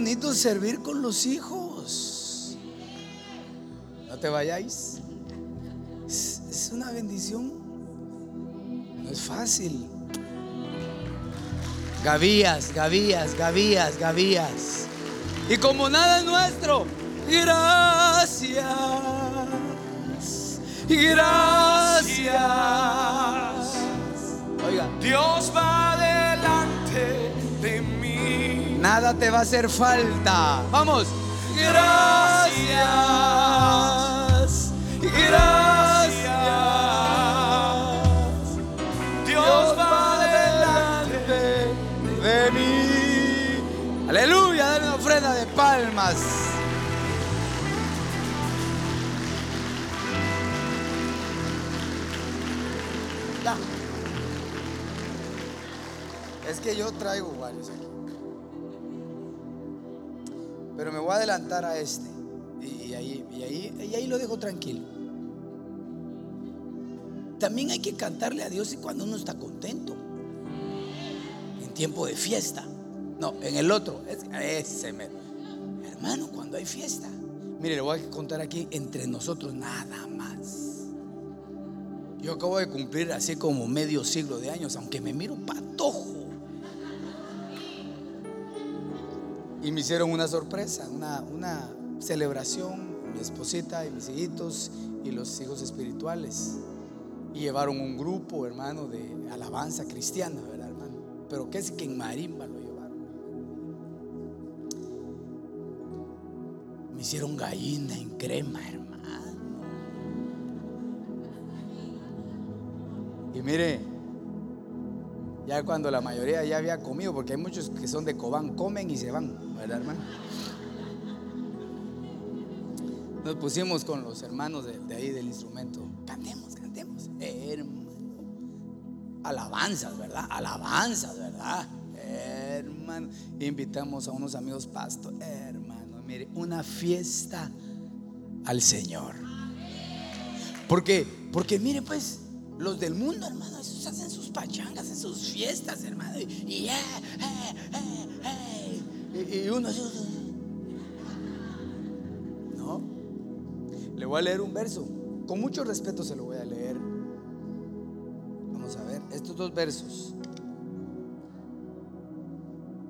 bonito servir con los hijos. No te vayáis. Es, una bendición. No es fácil. Gavías, gavías, gavías, gavías. Y como nada es nuestro, gracias. Gracias. Oiga, Dios va nada te va a hacer falta. Vamos. Gracias. Gracias. Dios va delante. de mí. Aleluya, dale una ofrenda de palmas. Es que yo traigo varios aquí. Pero me voy a adelantar a este. Y ahí, y ahí, y ahí lo dejo tranquilo. También hay que cantarle a Dios cuando uno está contento en tiempo de fiesta. No, en el otro. Es, ese. Hermano, cuando hay fiesta. Mire, le voy a contar aquí entre nosotros nada más. Yo acabo de cumplir así como medio siglo de años, aunque me miro patojo. Y me hicieron una sorpresa, una, una celebración, mi esposita y mis hijitos y los hijos espirituales. Y llevaron un grupo, hermano, de alabanza cristiana, ¿verdad, hermano? Pero que es que en marimba lo llevaron. Me hicieron gallina en crema, hermano. Y mire, ya cuando la mayoría ya había comido, porque hay muchos que son de Cobán, comen y se van, ¿verdad, hermano? Nos pusimos con los hermanos de, ahí del instrumento. Cantemos, cantemos. hermano. Alabanzas, ¿verdad? Alabanzas, ¿verdad? Hermano. Invitamos a unos amigos pastor. Hermano, mire, una fiesta al Señor. Porque, Porque mire pues, los del mundo, hermano, hacen sus pachangas, en sus fiestas, hermano. Y, eh, eh, eh, y uno No. Le voy a leer un verso. Con mucho respeto se lo voy a leer. Vamos a ver, estos dos versos.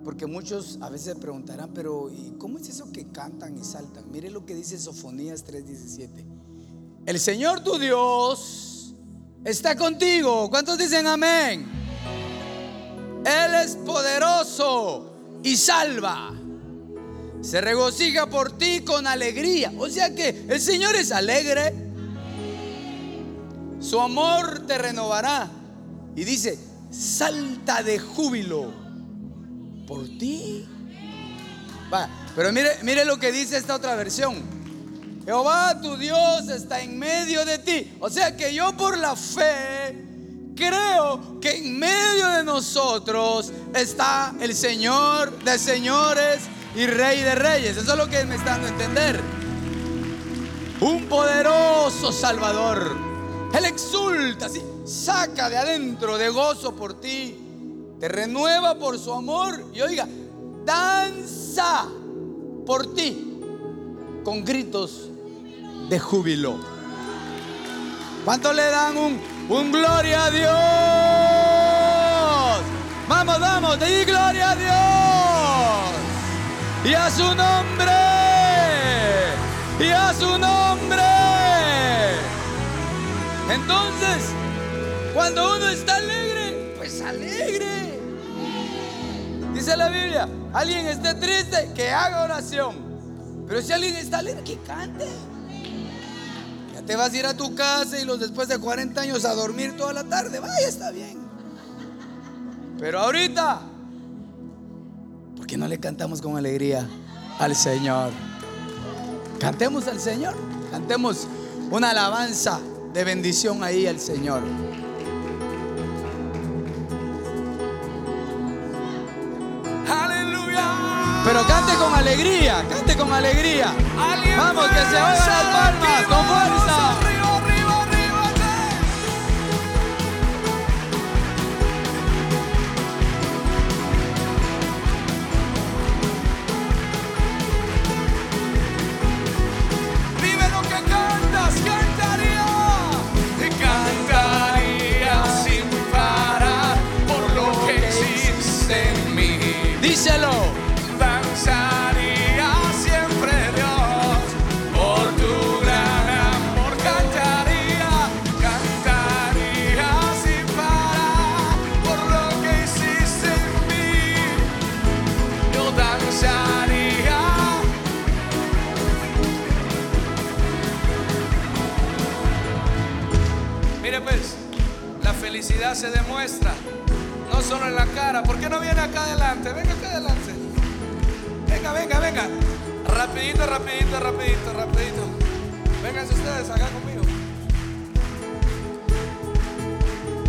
Porque muchos a veces preguntarán, pero ¿y cómo es eso que cantan y saltan? Mire lo que dice Sofonías 3:17. El Señor tu Dios está contigo. ¿Cuántos dicen amén? Él es poderoso y salva. Se regocija por ti con alegría. O sea que el Señor es alegre. Su amor te renovará. Y dice, salta de júbilo por ti. Va, pero mire, mire lo que dice esta otra versión. Jehová tu Dios está en medio de ti. O sea que yo por la fe creo que en medio de nosotros está el Señor de señores y Rey de reyes. Eso es lo que me está dando a entender. Un poderoso Salvador. Él exulta, así, saca de adentro de gozo por ti te renueva por su amor y oiga, danza por ti con gritos de júbilo. ¿Cuánto le dan un, un gloria a Dios? Vamos, vamos, di gloria a Dios. Y a su nombre. Y a su nombre. Entonces, cuando uno está alegre, pues alegre. Dice la Biblia, alguien esté triste, que haga oración. Pero si alguien está alegre, que cante. Te vas a ir a tu casa y los después de 40 años a dormir toda la tarde. Vaya, está bien. Pero ahorita, ¿por qué no le cantamos con alegría al Señor? Cantemos al Señor. Cantemos una alabanza de bendición ahí al Señor. Pero cante con alegría, cante con alegría. Vamos, que se oigan las palmas, con fuerza. Se demuestra, no solo en la cara. ¿Por qué no viene acá adelante? Venga acá adelante. Venga, venga, venga. Rapidito, rapidito, rapidito, rapidito. Vénganse ustedes acá conmigo.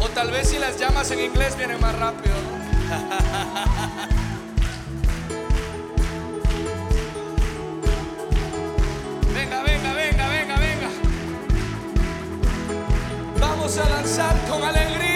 O tal vez si las llamas en inglés vienen más rápido. venga, venga, venga, venga, venga. Vamos a lanzar con alegría.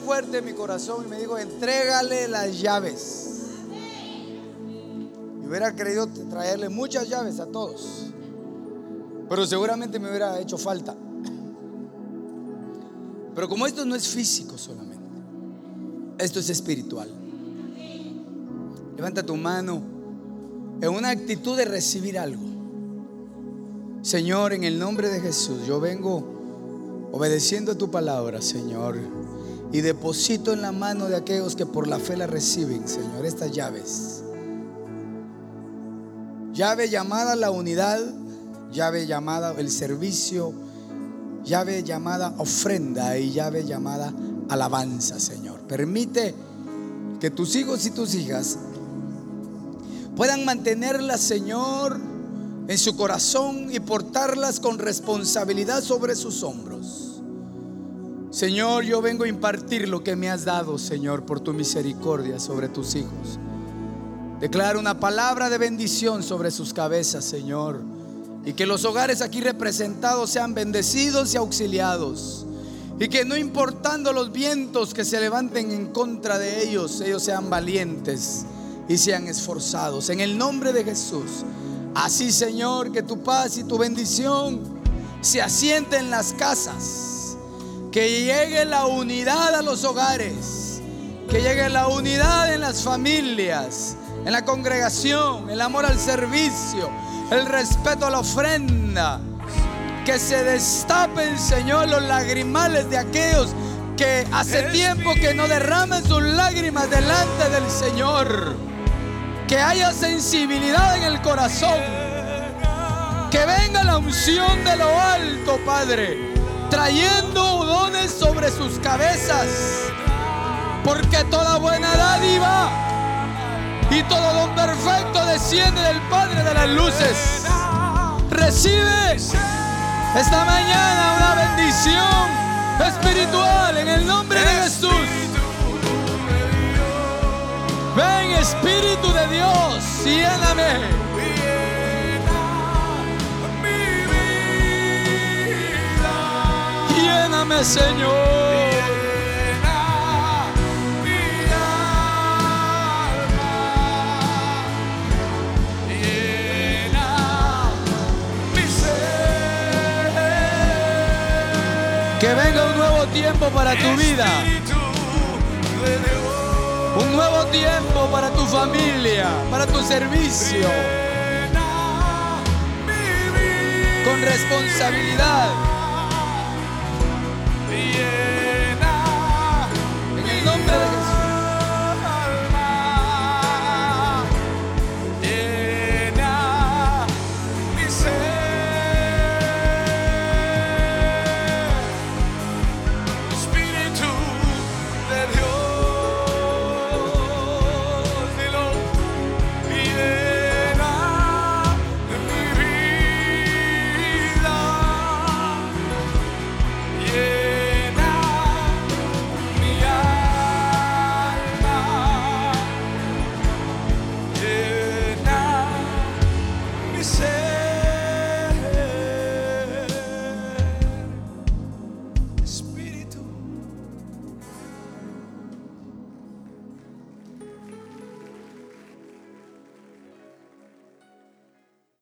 Fuerte en mi corazón y me dijo, entrégale las llaves. Y hubiera querido traerle muchas llaves a todos. Pero seguramente me hubiera hecho falta. Pero como esto no es físico solamente, esto es espiritual. Levanta tu mano en una actitud de recibir algo. Señor, en el nombre de Jesús, yo vengo obedeciendo a tu palabra, Señor, y deposito en la mano de aquellos que por la fe la reciben, Señor, estas llaves. Llave llamada la unidad, llave llamada el servicio, llave llamada ofrenda y llave llamada alabanza, Señor. Permite que tus hijos y tus hijas puedan mantenerlas, Señor, en su corazón y portarlas con responsabilidad sobre sus hombros. Señor, yo vengo a impartir lo que me has dado, Señor, por tu misericordia sobre tus hijos. Declaro una palabra de bendición sobre sus cabezas, Señor. Y que los hogares aquí representados sean bendecidos y auxiliados. Y que no importando los vientos que se levanten en contra de ellos, ellos sean valientes y sean esforzados. En el nombre de Jesús. Así, Señor, que tu paz y tu bendición se asienten en las casas. Que llegue la unidad a los hogares. Que llegue la unidad en las familias, en la congregación, el amor al servicio, el respeto a la ofrenda. Que se destapen, Señor, los lagrimales de aquellos que hace tiempo que no derraman sus lágrimas delante del Señor. Que haya sensibilidad en el corazón. Que venga la unción de lo alto, Padre, trayendo dones sobre sus cabezas. Porque toda buena dádiva y todo don perfecto desciende del Padre de las luces. Recibe esta mañana una bendición espiritual en el nombre de Jesús. Ven Espíritu de Dios, lléname. Lléname Señor. Que venga un nuevo tiempo para tu vida. Un nuevo tiempo para tu familia, para tu servicio. Con responsabilidad.